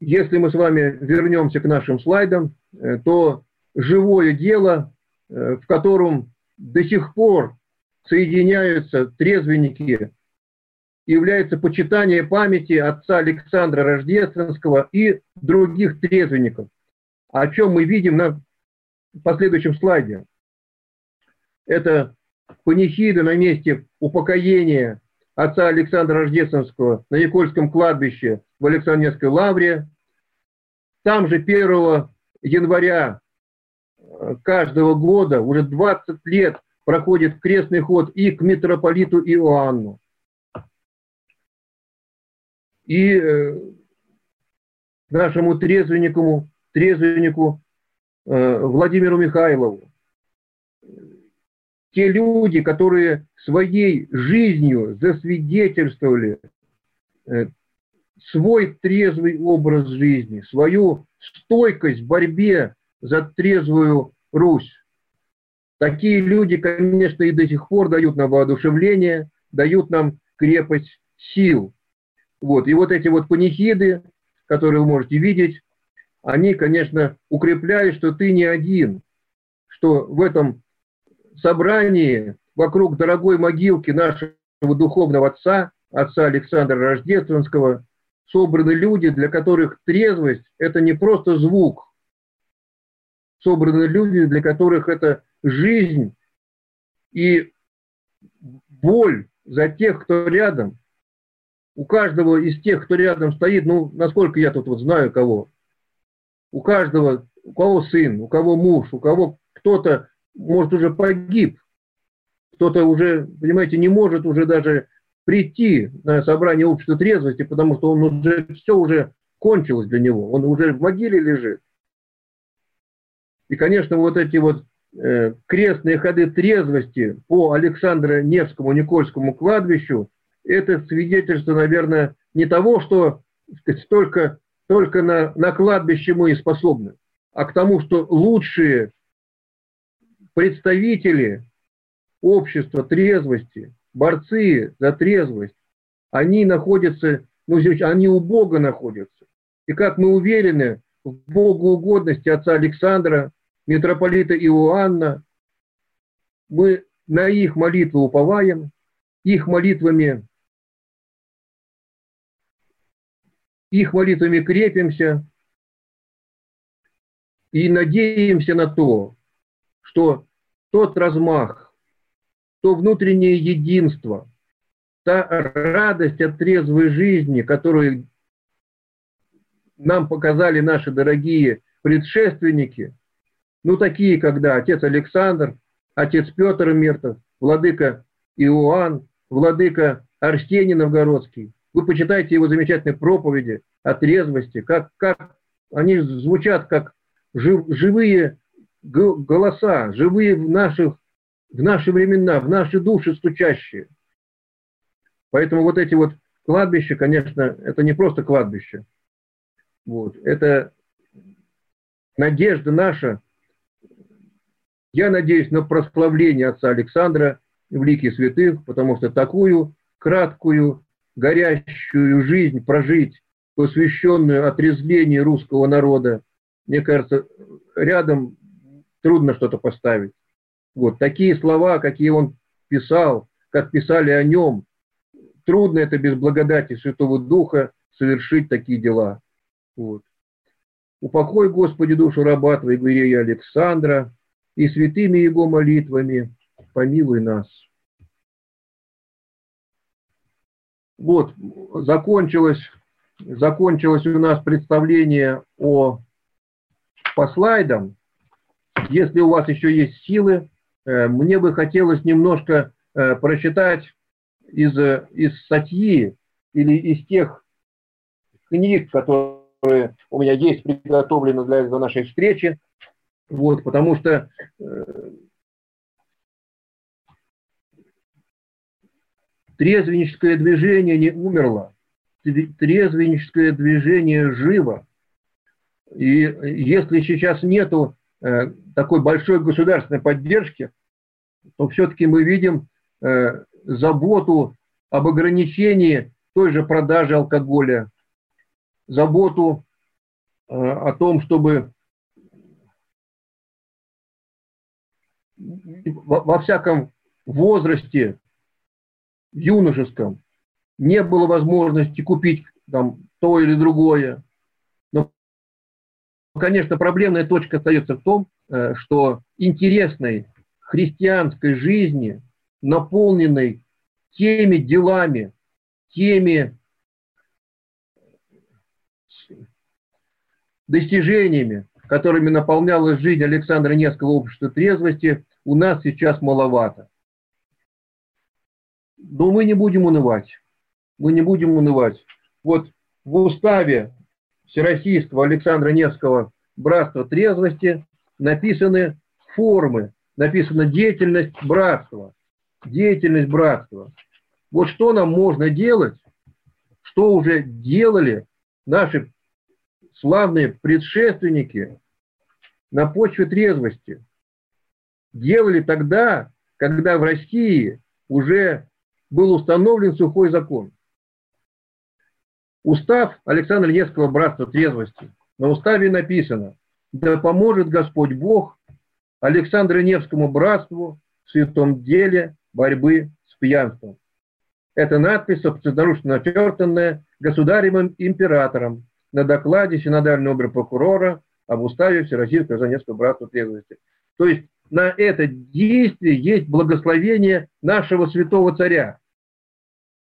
Speaker 2: Если мы с вами вернемся к нашим слайдам, э, то живое дело, э, в котором до сих пор соединяются трезвенники, является почитание памяти отца Александра Рождественского и других трезвенников, о чем мы видим на последующем слайде. Это панихида на месте упокоения отца Александра Рождественского на Никольском кладбище в Александрской лавре. Там же 1 января э, каждого года, уже 20 лет, проходит крестный ход и к митрополиту Иоанну. И э, нашему трезвеннику, трезвеннику э, Владимиру Михайлову. Те люди, которые своей жизнью засвидетельствовали свой трезвый образ жизни, свою стойкость в борьбе за трезвую Русь. Такие люди, конечно, и до сих пор дают нам воодушевление, дают нам крепость сил. Вот. И вот эти вот панихиды, которые вы можете видеть, они, конечно, укрепляют, что ты не один, что в этом собрании вокруг дорогой могилки нашего духовного отца, отца Александра Рождественского, собраны люди, для которых трезвость – это не просто звук. Собраны люди, для которых это жизнь и боль за тех, кто рядом. У каждого из тех, кто рядом стоит, ну, насколько я тут вот знаю кого, у каждого, у кого сын, у кого муж, у кого кто-то, может, уже погиб, кто-то уже, понимаете, не может уже даже прийти на собрание общества трезвости, потому что он уже все уже кончилось для него, он уже в могиле лежит. И, конечно, вот эти вот э, крестные ходы трезвости по Александра Невскому Никольскому кладбищу, это свидетельство, наверное, не того, что сказать, только, только на, на кладбище мы и способны, а к тому, что лучшие представители общества трезвости, борцы за трезвость, они находятся, ну, они у Бога находятся. И как мы уверены в богоугодности отца Александра, митрополита Иоанна, мы на их молитвы уповаем, их молитвами, их молитвами крепимся и надеемся на то, что тот размах, то внутреннее единство, та радость от трезвой жизни, которую нам показали наши дорогие предшественники, ну такие, когда отец Александр, отец Петр Мертов, владыка Иоанн, владыка Арсений Новгородский. Вы почитайте его замечательные проповеди о трезвости, как, как они звучат как жив, живые голоса, живые в наших в наши времена, в наши души стучащие. Поэтому вот эти вот кладбища, конечно, это не просто кладбище. Вот, это надежда наша. Я надеюсь на прославление отца Александра в лике святых, потому что такую краткую, горящую жизнь прожить, посвященную отрезвлению русского народа, мне кажется, рядом трудно что-то поставить. Вот такие слова, какие он писал, как писали о нем, трудно это без благодати Святого Духа совершить такие дела. Вот. Упокой, Господи, душу раба Твоего Иерея Александра и святыми его молитвами помилуй нас. Вот, закончилось, закончилось у нас представление о, по слайдам. Если у вас еще есть силы, Э, мне бы хотелось немножко э, прочитать из, из статьи или из тех книг, которые у меня есть приготовлены для, для нашей встречи, вот, потому что э, трезвенническое движение не умерло, трезвенническое движение живо. И если сейчас нету такой большой государственной поддержки, то все-таки мы видим э, заботу об ограничении той же продажи алкоголя, заботу э, о том, чтобы во всяком возрасте, юношеском, не было возможности купить там то или другое. Но, конечно, проблемная точка остается в том, э, что интересной христианской жизни, наполненной теми делами, теми достижениями, которыми наполнялась жизнь Александра Невского общества трезвости, у нас сейчас маловато. Но мы не будем унывать. Мы не будем унывать. Вот в уставе Всероссийского Александра Невского братства трезвости написаны формы, написана деятельность братства. Деятельность братства. Вот что нам можно делать, что уже делали наши славные предшественники на почве трезвости. Делали тогда, когда в России уже был установлен сухой закон. Устав Александра Невского братства трезвости. На уставе написано, да поможет Господь Бог Александру Невскому братству в святом деле борьбы с пьянством. Это надпись собственноручно начертанная государевым императором на докладе синодального обер-прокурора об уставе Всероссийского Заневского братства трезвости. То есть на это действие есть благословение нашего святого царя,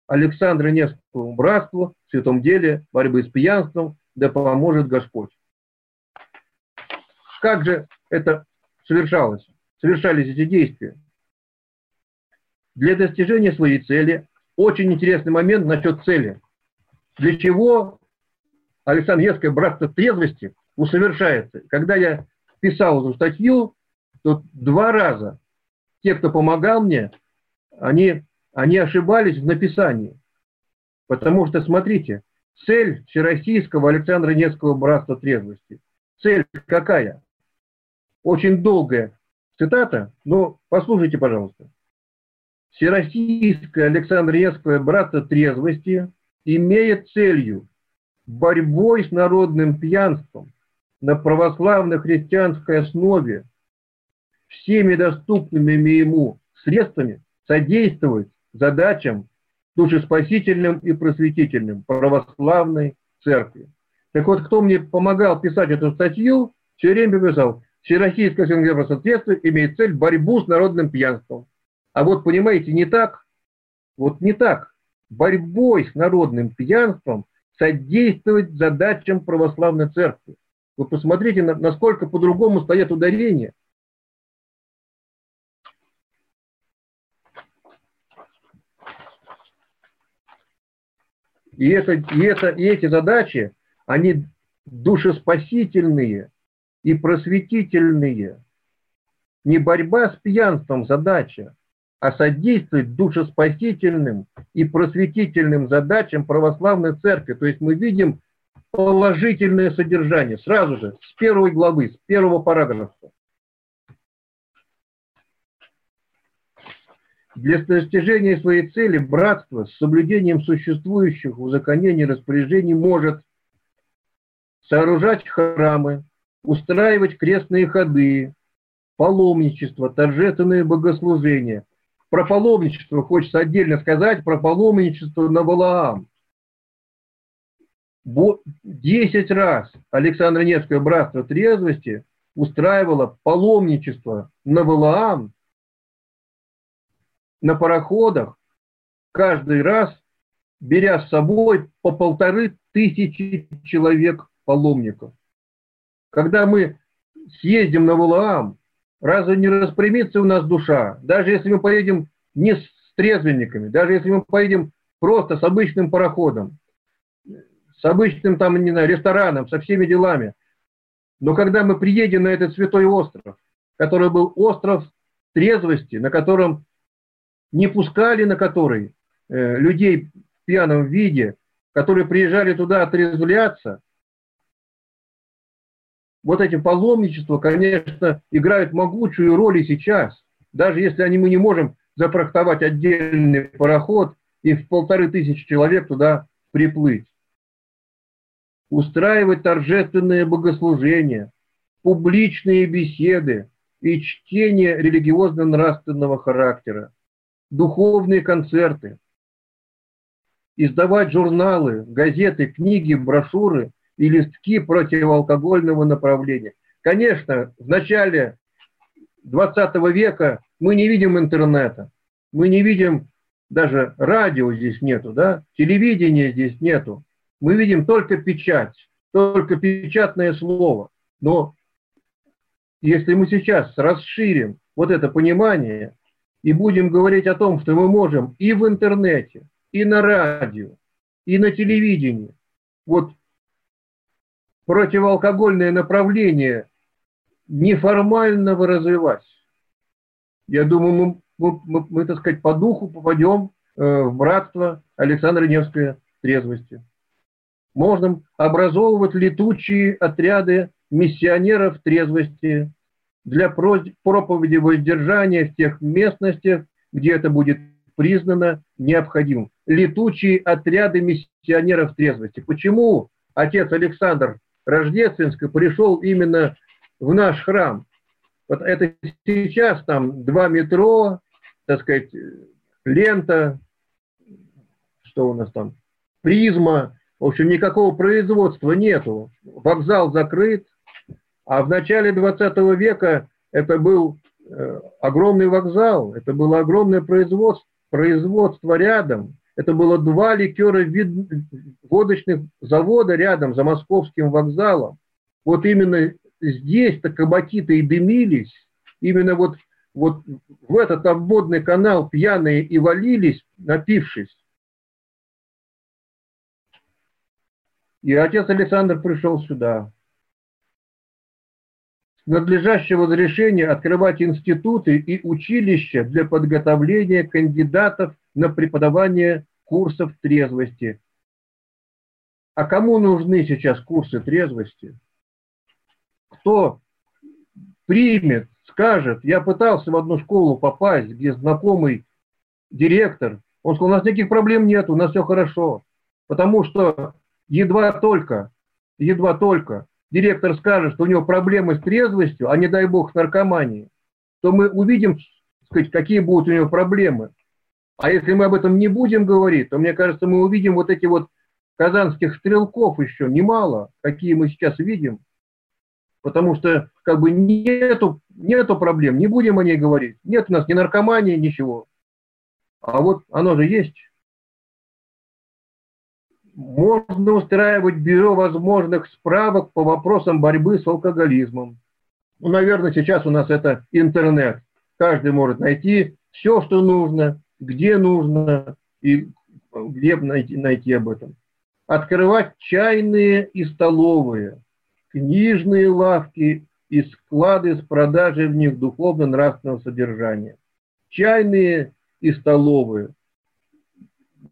Speaker 2: Александра Невскому братству в святом деле борьбы с пьянством, да поможет Господь. Как же это совершалось? Совершались эти действия. Для достижения своей цели, очень интересный момент насчет цели. Для чего Александр Невское братство трезвости усовершается? Когда я писал эту статью, то два раза те, кто помогал мне, они они ошибались в написании. Потому что, смотрите, цель Всероссийского Александра Невского братства трезвости. Цель какая? Очень долгая цитата, но послушайте, пожалуйста. Всероссийское Александр Невское братство трезвости имеет целью борьбой с народным пьянством на православно-христианской основе всеми доступными ему средствами содействовать задачам душеспасительным и просветительным православной церкви. Так вот, кто мне помогал писать эту статью, все время писал, Всероссийское сингапурское соответствие имеет цель борьбу с народным пьянством. А вот, понимаете, не так. Вот не так. Борьбой с народным пьянством содействовать задачам православной церкви. Вы посмотрите, насколько по-другому стоят ударения – И, это, и, это, и эти задачи, они душеспасительные и просветительные. Не борьба с пьянством задача, а содействовать душеспасительным и просветительным задачам православной церкви. То есть мы видим положительное содержание сразу же, с первой главы, с первого параграфа. Для достижения своей цели братство с соблюдением существующих узаконений распоряжений может сооружать храмы, устраивать крестные ходы, паломничество, торжественные богослужения. Про паломничество хочется отдельно сказать, про паломничество на Валаам. Десять раз Александр Невское братство трезвости устраивало паломничество на Валаам на пароходах, каждый раз беря с собой по полторы тысячи человек паломников. Когда мы съездим на Валаам, разве не распрямится у нас душа? Даже если мы поедем не с трезвенниками, даже если мы поедем просто с обычным пароходом, с обычным там, не знаю, рестораном, со всеми делами. Но когда мы приедем на этот святой остров, который был остров трезвости, на котором не пускали на который э, людей в пьяном виде, которые приезжали туда отрезвляться, вот эти паломничества, конечно, играют могучую роль и сейчас. Даже если они, мы не можем запроектовать отдельный пароход и в полторы тысячи человек туда приплыть. Устраивать торжественные богослужения, публичные беседы и чтение религиозно-нравственного характера, духовные концерты, издавать журналы, газеты, книги, брошюры и листки противоалкогольного направления. Конечно, в начале 20 века мы не видим интернета, мы не видим даже радио здесь нету, да, телевидения здесь нету. Мы видим только печать, только печатное слово. Но если мы сейчас расширим вот это понимание и будем говорить о том, что мы можем и в интернете, и на радио, и на телевидении, вот противоалкогольное направление неформального развивать. Я думаю, мы, мы, мы, мы так сказать, по духу попадем э, в братство Александра Невской трезвости. Можно образовывать летучие отряды миссионеров трезвости для проповеди воздержания в тех местностях, где это будет признано необходимым. Летучие отряды миссионеров трезвости. Почему отец Александр Рождественский пришел именно в наш храм? Вот это сейчас там два метро, так сказать, лента, что у нас там, призма, в общем, никакого производства нету. Вокзал закрыт, а в начале 20 века это был э, огромный вокзал, это было огромное производство, производство рядом. Это было два ликера водочных завода рядом за московским вокзалом. Вот именно здесь-то кабаки-то и дымились. Именно вот, вот в этот обводный канал пьяные и валились, напившись. И отец Александр пришел сюда. Надлежащего разрешения открывать институты и училища для подготовления кандидатов на преподавание курсов трезвости. А кому нужны сейчас курсы трезвости? Кто примет, скажет, я пытался в одну школу попасть, где знакомый директор, он сказал, у нас никаких проблем нет, у нас все хорошо. Потому что едва только, едва только директор скажет, что у него проблемы с трезвостью, а не дай бог с наркоманией, то мы увидим, сказать, какие будут у него проблемы. А если мы об этом не будем говорить, то, мне кажется, мы увидим вот эти вот казанских стрелков еще немало, какие мы сейчас видим, потому что как бы нету, нету проблем, не будем о ней говорить. Нет у нас ни наркомании, ничего. А вот оно же есть. Можно устраивать бюро возможных справок по вопросам борьбы с алкоголизмом. Ну, наверное, сейчас у нас это интернет. Каждый может найти все, что нужно, где нужно и где найти, найти об этом. Открывать чайные и столовые, книжные лавки и склады с продажей в них духовно-нравственного содержания. Чайные и столовые.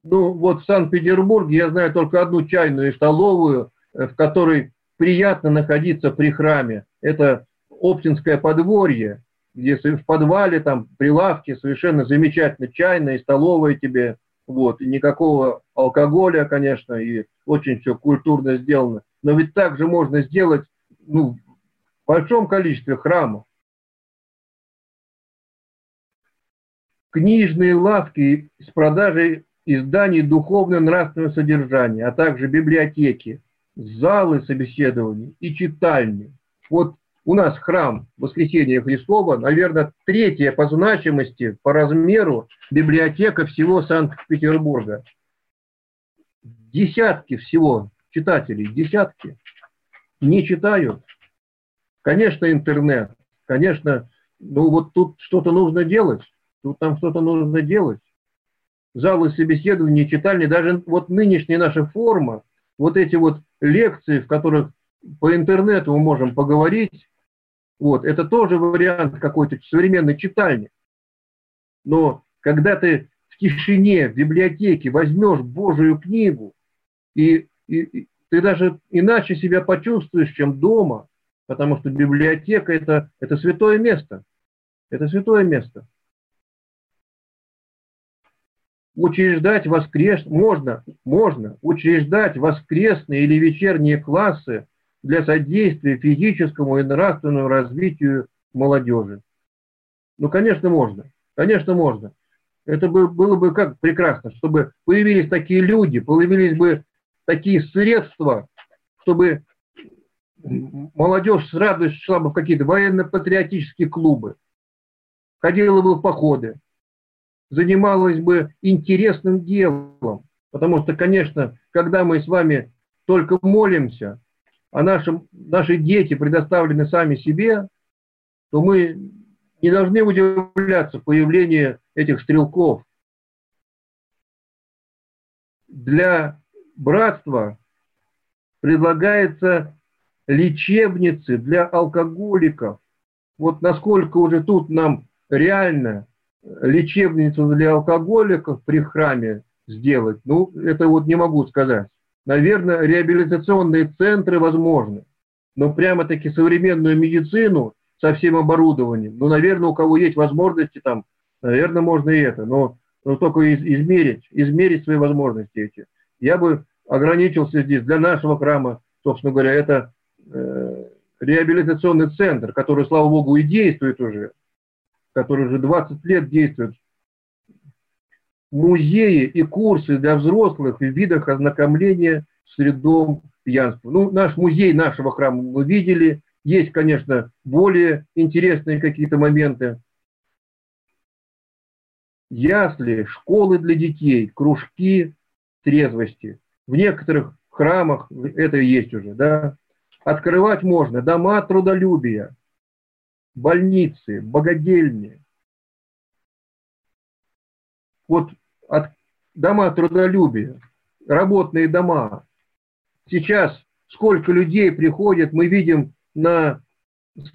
Speaker 2: Ну, вот в Санкт-Петербурге я знаю только одну чайную и столовую, э, в которой приятно находиться при храме. Это Оптинское подворье, где в подвале, там, прилавки, совершенно замечательно чайная и столовая тебе, вот, и никакого алкоголя, конечно, и очень все культурно сделано. Но ведь так же можно сделать, ну, в большом количестве храмов. Книжные лавки с продажей изданий духовно-нравственного содержания, а также библиотеки, залы собеседований и читальни. Вот у нас храм Воскресения Христова, наверное, третья по значимости, по размеру библиотека всего Санкт-Петербурга. Десятки всего читателей, десятки не читают. Конечно, интернет, конечно, ну вот тут что-то нужно делать, тут там что-то нужно делать. Залы собеседований, читальни, даже вот нынешняя наша форма, вот эти вот лекции, в которых по интернету мы можем поговорить, вот, это тоже вариант какой-то современной читальни. Но когда ты в тишине, в библиотеке возьмешь Божию книгу, и, и, ты даже иначе себя почувствуешь, чем дома, потому что библиотека это, это святое место. Это святое место. Учреждать воскрес... можно, можно учреждать воскресные или вечерние классы для содействия физическому и нравственному развитию молодежи. Ну, конечно, можно. Конечно, можно. Это бы, было бы как прекрасно, чтобы появились такие люди, появились бы такие средства, чтобы молодежь с радостью шла бы в какие-то военно-патриотические клубы, ходила бы в походы, занималась бы интересным делом. Потому что, конечно, когда мы с вами только молимся, а наши, наши дети предоставлены сами себе, то мы не должны удивляться появлению этих стрелков. Для братства предлагается лечебницы для алкоголиков. Вот насколько уже тут нам реально лечебницу для алкоголиков при храме сделать, ну, это вот не могу сказать. Наверное, реабилитационные центры возможны, но прямо-таки современную медицину со всем оборудованием, ну, наверное, у кого есть возможности там, наверное, можно и это, но, но только из, измерить, измерить свои возможности эти. Я бы ограничился здесь. Для нашего храма, собственно говоря, это э, реабилитационный центр, который, слава богу, и действует уже, который уже 20 лет действует. Музеи и курсы для взрослых в видах ознакомления с рядом пьянства. Ну, наш музей нашего храма мы видели. Есть, конечно, более интересные какие-то моменты. Ясли, школы для детей, кружки трезвости. В некоторых храмах это есть уже, да. Открывать можно дома трудолюбия, больницы, богадельни. Вот от дома трудолюбия, работные дома. Сейчас сколько людей приходят, мы видим на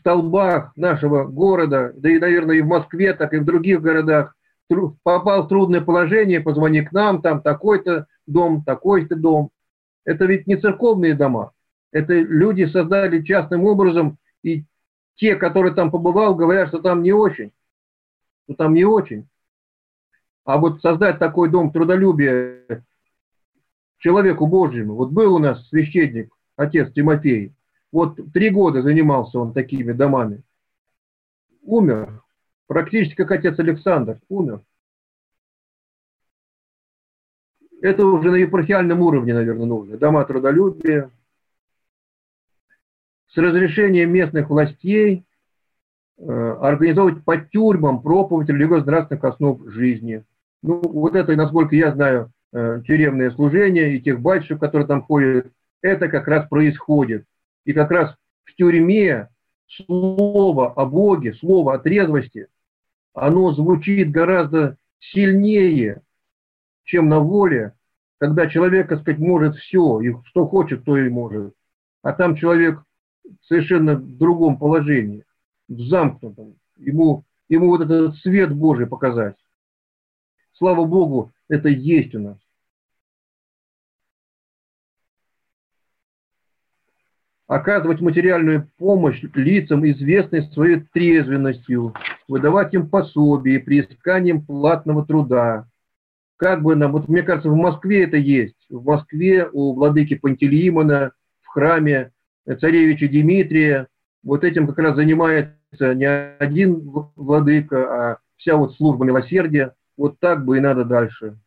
Speaker 2: столбах нашего города, да и, наверное, и в Москве, так и в других городах, попал в трудное положение, позвони к нам, там такой-то дом, такой-то дом. Это ведь не церковные дома. Это люди создали частным образом, и те, которые там побывал, говорят, что там не очень. Что там не очень. А вот создать такой дом трудолюбия человеку Божьему. Вот был у нас священник, отец Тимофей. Вот три года занимался он такими домами. Умер. Практически как отец Александр. Умер. Это уже на епархиальном уровне, наверное, нужно. Дома трудолюбия, с разрешения местных властей э, организовывать по тюрьмам проповедь религиозно-нравственных основ жизни. Ну, вот это, насколько я знаю, э, тюремное служение и тех батюшек, которые там ходят, это как раз происходит. И как раз в тюрьме слово о Боге, слово о трезвости, оно звучит гораздо сильнее, чем на воле, когда человек, так сказать, может все, и что хочет, то и может. А там человек совершенно в другом положении, в замкнутом. Ему, ему вот этот свет Божий показать. Слава Богу, это есть у нас. Оказывать материальную помощь лицам, известным своей трезвенностью, выдавать им пособие при искании платного труда. Как бы нам, вот мне кажется, в Москве это есть. В Москве у владыки Пантелеимона в храме царевича Дмитрия. Вот этим как раз занимается не один владыка, а вся вот служба милосердия. Вот так бы и надо дальше.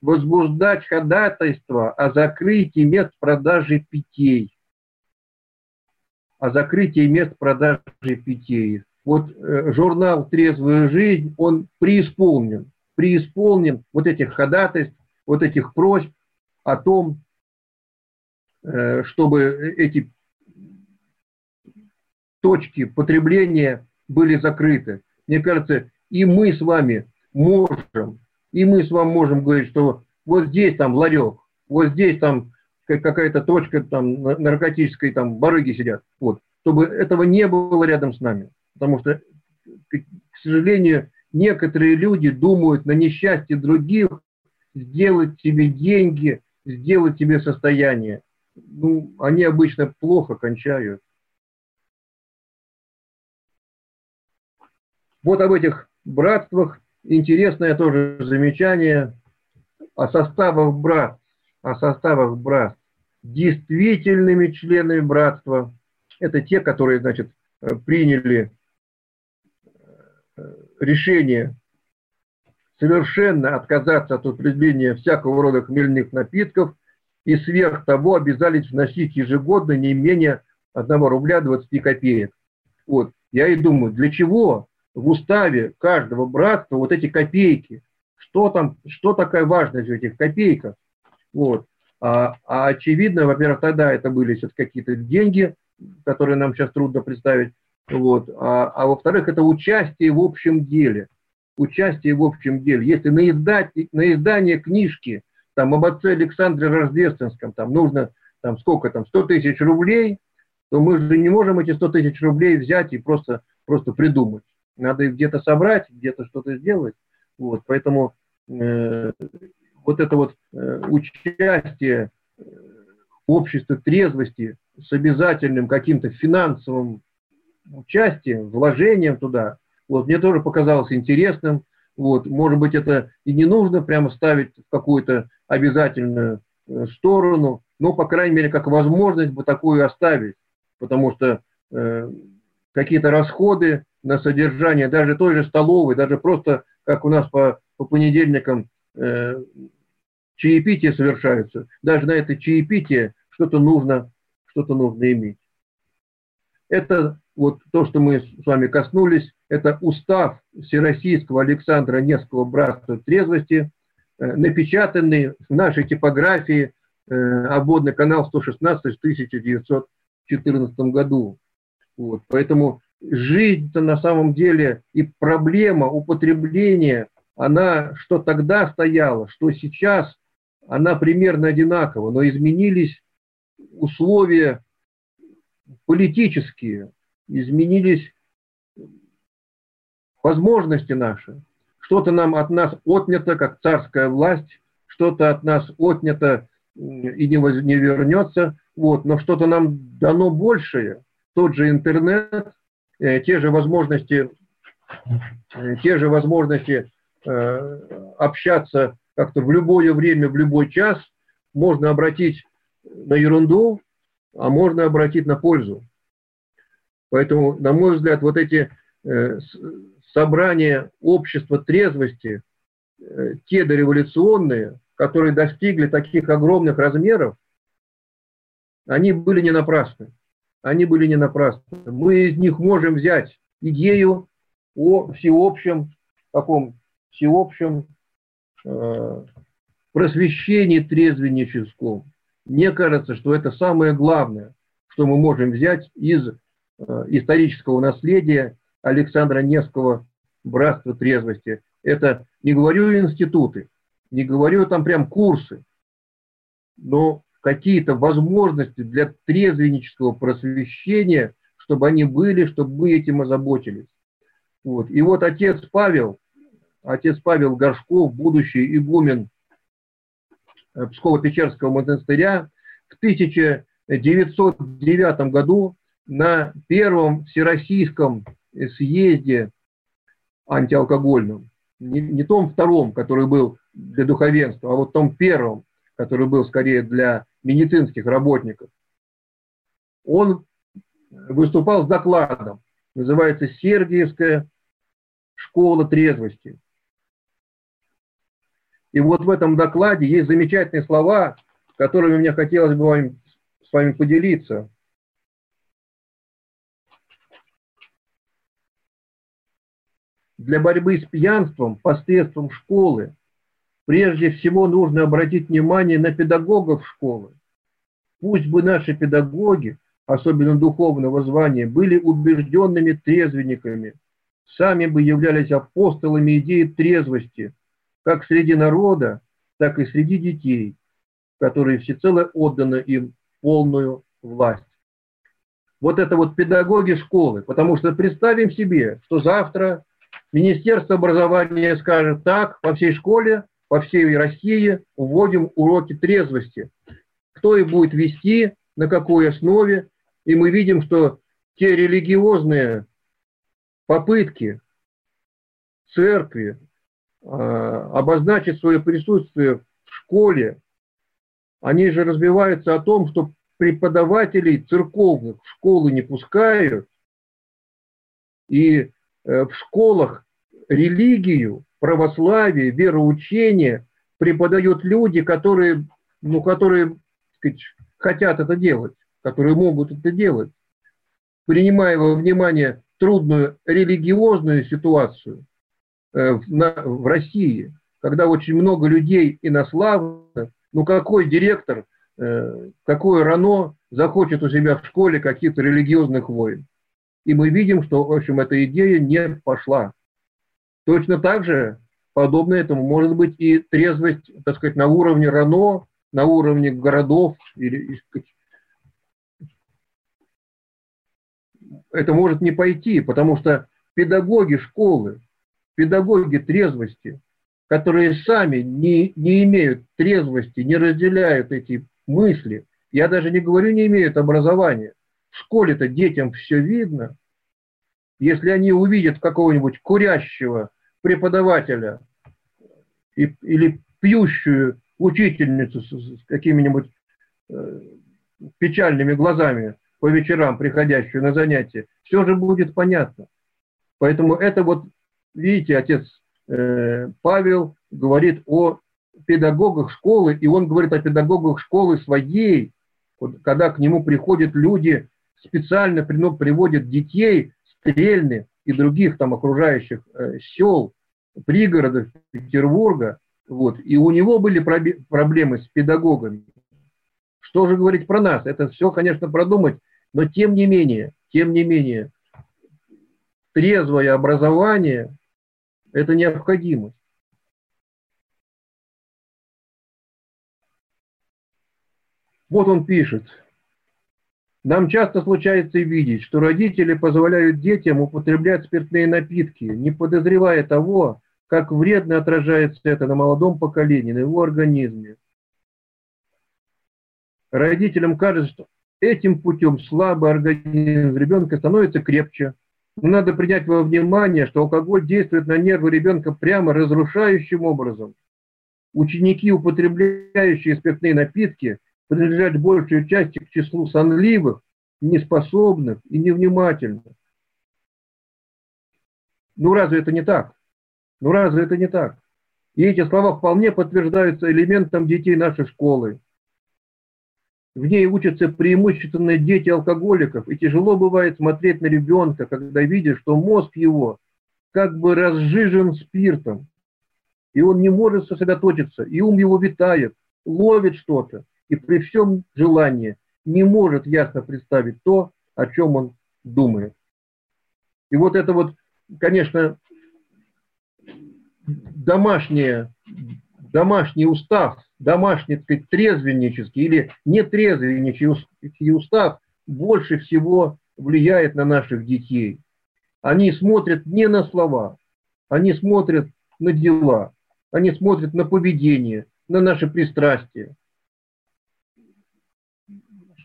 Speaker 2: Возбуждать ходатайство о закрытии мест продажи питей. О закрытии мест продажи питей. Вот э, журнал «Трезвая жизнь», он преисполнен, преисполнен вот этих ходатайств, вот этих просьб о том, чтобы эти точки потребления были закрыты. Мне кажется, и мы с вами можем, и мы с вами можем говорить, что вот здесь там ларек, вот здесь там какая-то точка там наркотической там барыги сидят. Вот. Чтобы этого не было рядом с нами. Потому что, к сожалению, некоторые люди думают на несчастье других сделать себе деньги, сделать себе состояние ну, они обычно плохо кончают. Вот об этих братствах интересное тоже замечание о составах брат, о составах брат. Действительными членами братства это те, которые, значит, э, приняли э, решение совершенно отказаться от употребления всякого рода хмельных напитков – и сверх того обязались вносить ежегодно не менее 1 рубля 20 копеек. Вот. Я и думаю, для чего в уставе каждого братства вот эти копейки? Что там, что такая важность в этих копейках? Вот. А, а очевидно, во-первых, тогда это были все какие-то деньги, которые нам сейчас трудно представить. Вот. А, а во-вторых, это участие в общем деле. Участие в общем деле. Если на, издать, на издание книжки там, об отце Александре Рождественском там, нужно там, сколько там, 100 тысяч рублей, то мы же не можем эти 100 тысяч рублей взять и просто, просто придумать. Надо их где-то собрать, где-то что-то сделать. Вот, поэтому э, вот это вот э, участие в обществе трезвости с обязательным каким-то финансовым участием, вложением туда, вот, мне тоже показалось интересным. Вот, может быть, это и не нужно прямо ставить в какую-то обязательную э, сторону, но, по крайней мере, как возможность бы такую оставить, потому что э, какие-то расходы на содержание даже той же столовой, даже просто, как у нас по, по понедельникам э, чаепитие совершаются, даже на это чаепитие что-то нужно, что-то нужно иметь. Это вот то, что мы с вами коснулись, это устав Всероссийского Александра Невского братства трезвости, э, напечатанный в нашей типографии э, обводный канал 116 в 1914 году. Вот. Поэтому жизнь-то на самом деле и проблема употребления, она что тогда стояла, что сейчас, она примерно одинакова, но изменились условия политические, изменились возможности наши. Что-то нам от нас отнято, как царская власть, что-то от нас отнято и не, не вернется, вот, но что-то нам дано большее. Тот же интернет, э, те же возможности, э, те же возможности э, общаться как-то в любое время, в любой час, можно обратить на ерунду, а можно обратить на пользу. Поэтому, на мой взгляд, вот эти э, собрания общества трезвости, э, те дореволюционные, которые достигли таких огромных размеров, они были не напрасны. Они были не напрасны. Мы из них можем взять идею о всеобщем, таком всеобщем э, просвещении трезвенническом. Мне кажется, что это самое главное, что мы можем взять из Э, исторического наследия Александра Невского «Братство трезвости». Это, не говорю институты, не говорю там прям курсы, но какие-то возможности для трезвеннического просвещения, чтобы они были, чтобы мы этим озаботились. Вот. И вот отец Павел, отец Павел Горшков, будущий игумен э, Псково-Печерского монастыря, в 1909 году на первом всероссийском съезде антиалкогольном, не, не том втором, который был для духовенства, а вот том первом, который был скорее для медицинских работников, он выступал с докладом, называется «Сергиевская школа трезвости». И вот в этом докладе есть замечательные слова, которыми мне хотелось бы вам, с вами поделиться – для борьбы с пьянством посредством школы прежде всего нужно обратить внимание на педагогов школы. Пусть бы наши педагоги, особенно духовного звания, были убежденными трезвенниками, сами бы являлись апостолами идеи трезвости, как среди народа, так и среди детей, которые всецело отданы им полную власть. Вот это вот педагоги школы, потому что представим себе, что завтра Министерство образования скажет так, по всей школе, по всей России вводим уроки трезвости. Кто их будет вести, на какой основе. И мы видим, что те религиозные попытки церкви, а, обозначить свое присутствие в школе, они же разбиваются о том, что преподавателей церковных в школы не пускают, и э, в школах религию, православие, вероучение преподают люди, которые, ну, которые сказать, хотят это делать, которые могут это делать, принимая во внимание трудную религиозную ситуацию э, в, на, в России, когда очень много людей инославных, ну какой директор, э, какое РАНО захочет у себя в школе каких-то религиозных войн? И мы видим, что, в общем, эта идея не пошла. Точно так же, подобно этому, может быть и трезвость, так сказать, на уровне РАНО, на уровне городов или это может не пойти, потому что педагоги школы, педагоги трезвости, которые сами не, не имеют трезвости, не разделяют эти мысли, я даже не говорю, не имеют образования. В школе-то детям все видно. Если они увидят какого-нибудь курящего преподавателя и, или пьющую учительницу с, с какими-нибудь э, печальными глазами, по вечерам, приходящую на занятия, все же будет понятно. Поэтому это вот, видите, отец э, Павел говорит о педагогах школы, и он говорит о педагогах школы своей, вот, когда к нему приходят люди, специально приводят детей Стрельны и других там окружающих э, сел, пригородов Петербурга, вот, и у него были проблемы с педагогами. Что же говорить про нас? Это все, конечно, продумать, но тем не менее, тем не менее, трезвое образование – это необходимость. Вот он пишет. Нам часто случается видеть, что родители позволяют детям употреблять спиртные напитки, не подозревая того, как вредно отражается это на молодом поколении, на его организме. Родителям кажется, что этим путем слабый организм ребенка становится крепче. Но надо принять во внимание, что алкоголь действует на нервы ребенка прямо разрушающим образом. Ученики, употребляющие спиртные напитки, принадлежат большей части к числу сонливых, неспособных и невнимательных. Ну разве это не так? Ну разве это не так? И эти слова вполне подтверждаются элементом детей нашей школы. В ней учатся преимущественно дети алкоголиков, и тяжело бывает смотреть на ребенка, когда видишь, что мозг его как бы разжижен спиртом, и он не может сосредоточиться, и ум его витает, ловит что-то, и при всем желании не может ясно представить то, о чем он думает. И вот это вот, конечно, домашнее, домашний устав, домашний, так сказать, трезвеннический или нетрезвеннический устав больше всего влияет на наших детей. Они смотрят не на слова, они смотрят на дела, они смотрят на поведение, на наши пристрастия.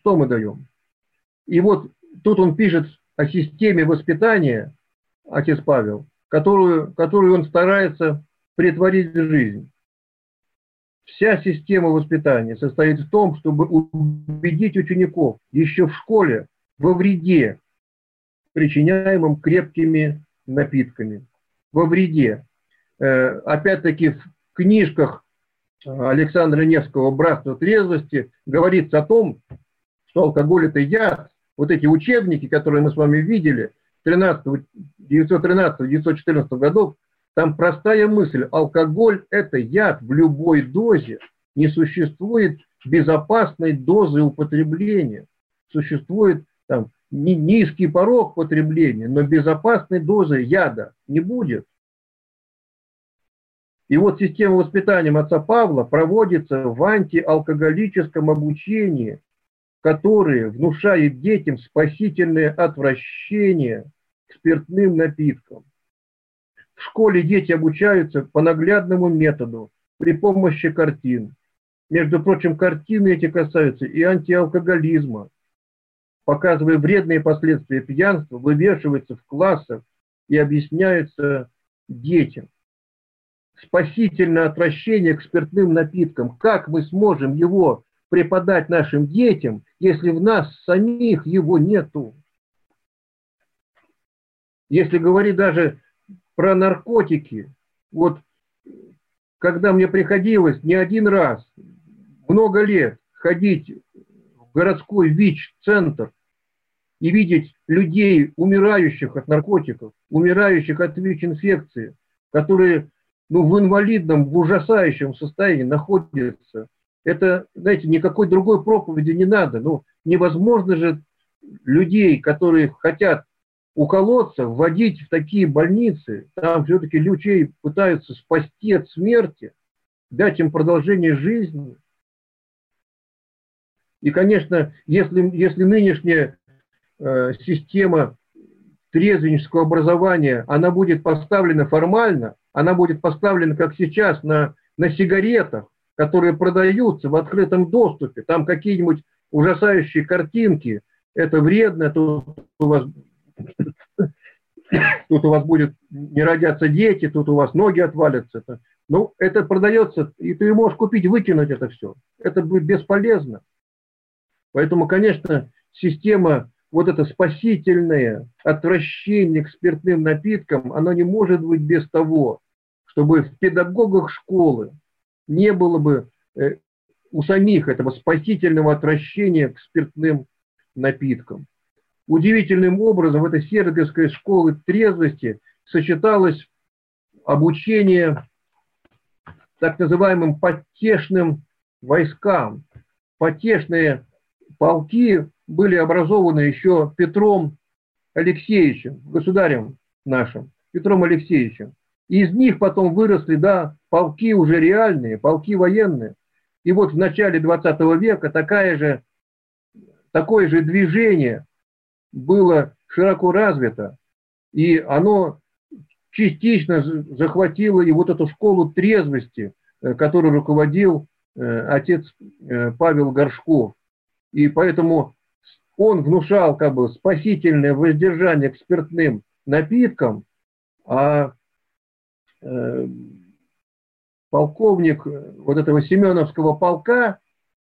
Speaker 2: Что мы даем? И вот тут он пишет о системе воспитания, отец Павел, которую, которую он старается претворить в жизнь. Вся система воспитания состоит в том, чтобы убедить учеников еще в школе во вреде, причиняемом крепкими напитками. Во вреде. Э, опять-таки в книжках Александра Невского «Братство трезвости» говорится о том, что алкоголь – это яд. Вот эти учебники, которые мы с вами видели, 1913-1914 годов, там простая мысль, алкоголь – это яд в любой дозе. Не существует безопасной дозы употребления. Существует там низкий порог потребления, но безопасной дозы яда не будет. И вот система воспитания отца Павла проводится в антиалкоголическом обучении, которое внушает детям спасительное отвращение к спиртным напиткам. В школе дети обучаются по наглядному методу при помощи картин. Между прочим, картины эти касаются и антиалкоголизма. Показывая вредные последствия пьянства, вывешиваются в классах и объясняются детям спасительное отвращение к спиртным напиткам. Как мы сможем его преподать нашим детям, если в нас самих его нету? Если говорить даже про наркотики, вот когда мне приходилось не один раз, много лет ходить в городской ВИЧ-центр и видеть людей, умирающих от наркотиков, умирающих от ВИЧ-инфекции, которые ну, в инвалидном, в ужасающем состоянии находятся. Это, знаете, никакой другой проповеди не надо. Ну, невозможно же людей, которые хотят уколоться, вводить в такие больницы. Там все-таки людей пытаются спасти от смерти, дать им продолжение жизни. И, конечно, если, если нынешняя э, система трезвеннического образования, она будет поставлена формально, она будет поставлена, как сейчас, на, на сигаретах, которые продаются в открытом доступе. Там какие-нибудь ужасающие картинки. Это вредно, тут у вас, *coughs* тут у вас будет не родятся дети, тут у вас ноги отвалятся. Ну, это продается, и ты можешь купить, выкинуть это все. Это будет бесполезно. Поэтому, конечно, система вот это спасительное отвращение к спиртным напиткам, оно не может быть без того, чтобы в педагогах школы не было бы э, у самих этого спасительного отвращения к спиртным напиткам. Удивительным образом в этой Сергиевской школы трезвости сочеталось обучение так называемым потешным войскам. Потешные полки были образованы еще Петром Алексеевичем, государем нашим, Петром Алексеевичем. И из них потом выросли, да, полки уже реальные, полки военные. И вот в начале 20 века такая же, такое же движение было широко развито, и оно частично захватило и вот эту школу трезвости, э, которой руководил э, отец э, Павел Горшков. И поэтому он внушал как бы спасительное воздержание к спиртным напиткам, а полковник вот этого Семеновского полка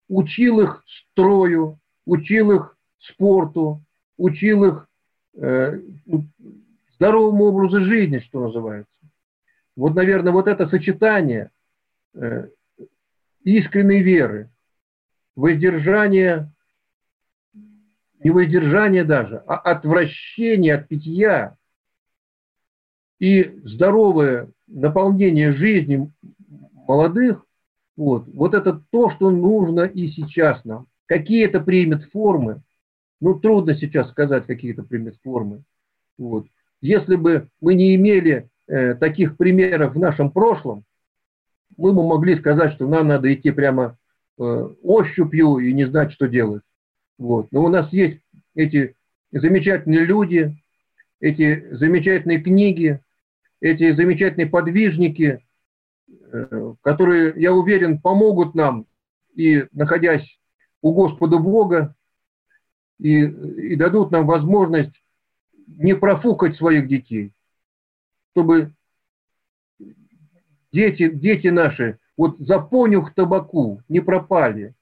Speaker 2: учил их строю, учил их спорту, учил их э, здоровому образу жизни, что называется. Вот, наверное, вот это сочетание э, искренней веры, воздержания не воздержание даже, а отвращение от питья и здоровое наполнение жизни молодых, вот, вот это то, что нужно и сейчас нам. Какие это примет формы, ну трудно сейчас сказать, какие это примет формы. Вот. Если бы мы не имели э, таких примеров в нашем прошлом, мы бы могли сказать, что нам надо идти прямо э, ощупью и не знать, что делать. Вот. Но у нас есть эти замечательные люди, эти замечательные книги, эти замечательные подвижники, которые, я уверен, помогут нам и находясь у Господа Бога, и, и дадут нам возможность не профукать своих детей, чтобы дети, дети наши вот за понюх табаку не пропали,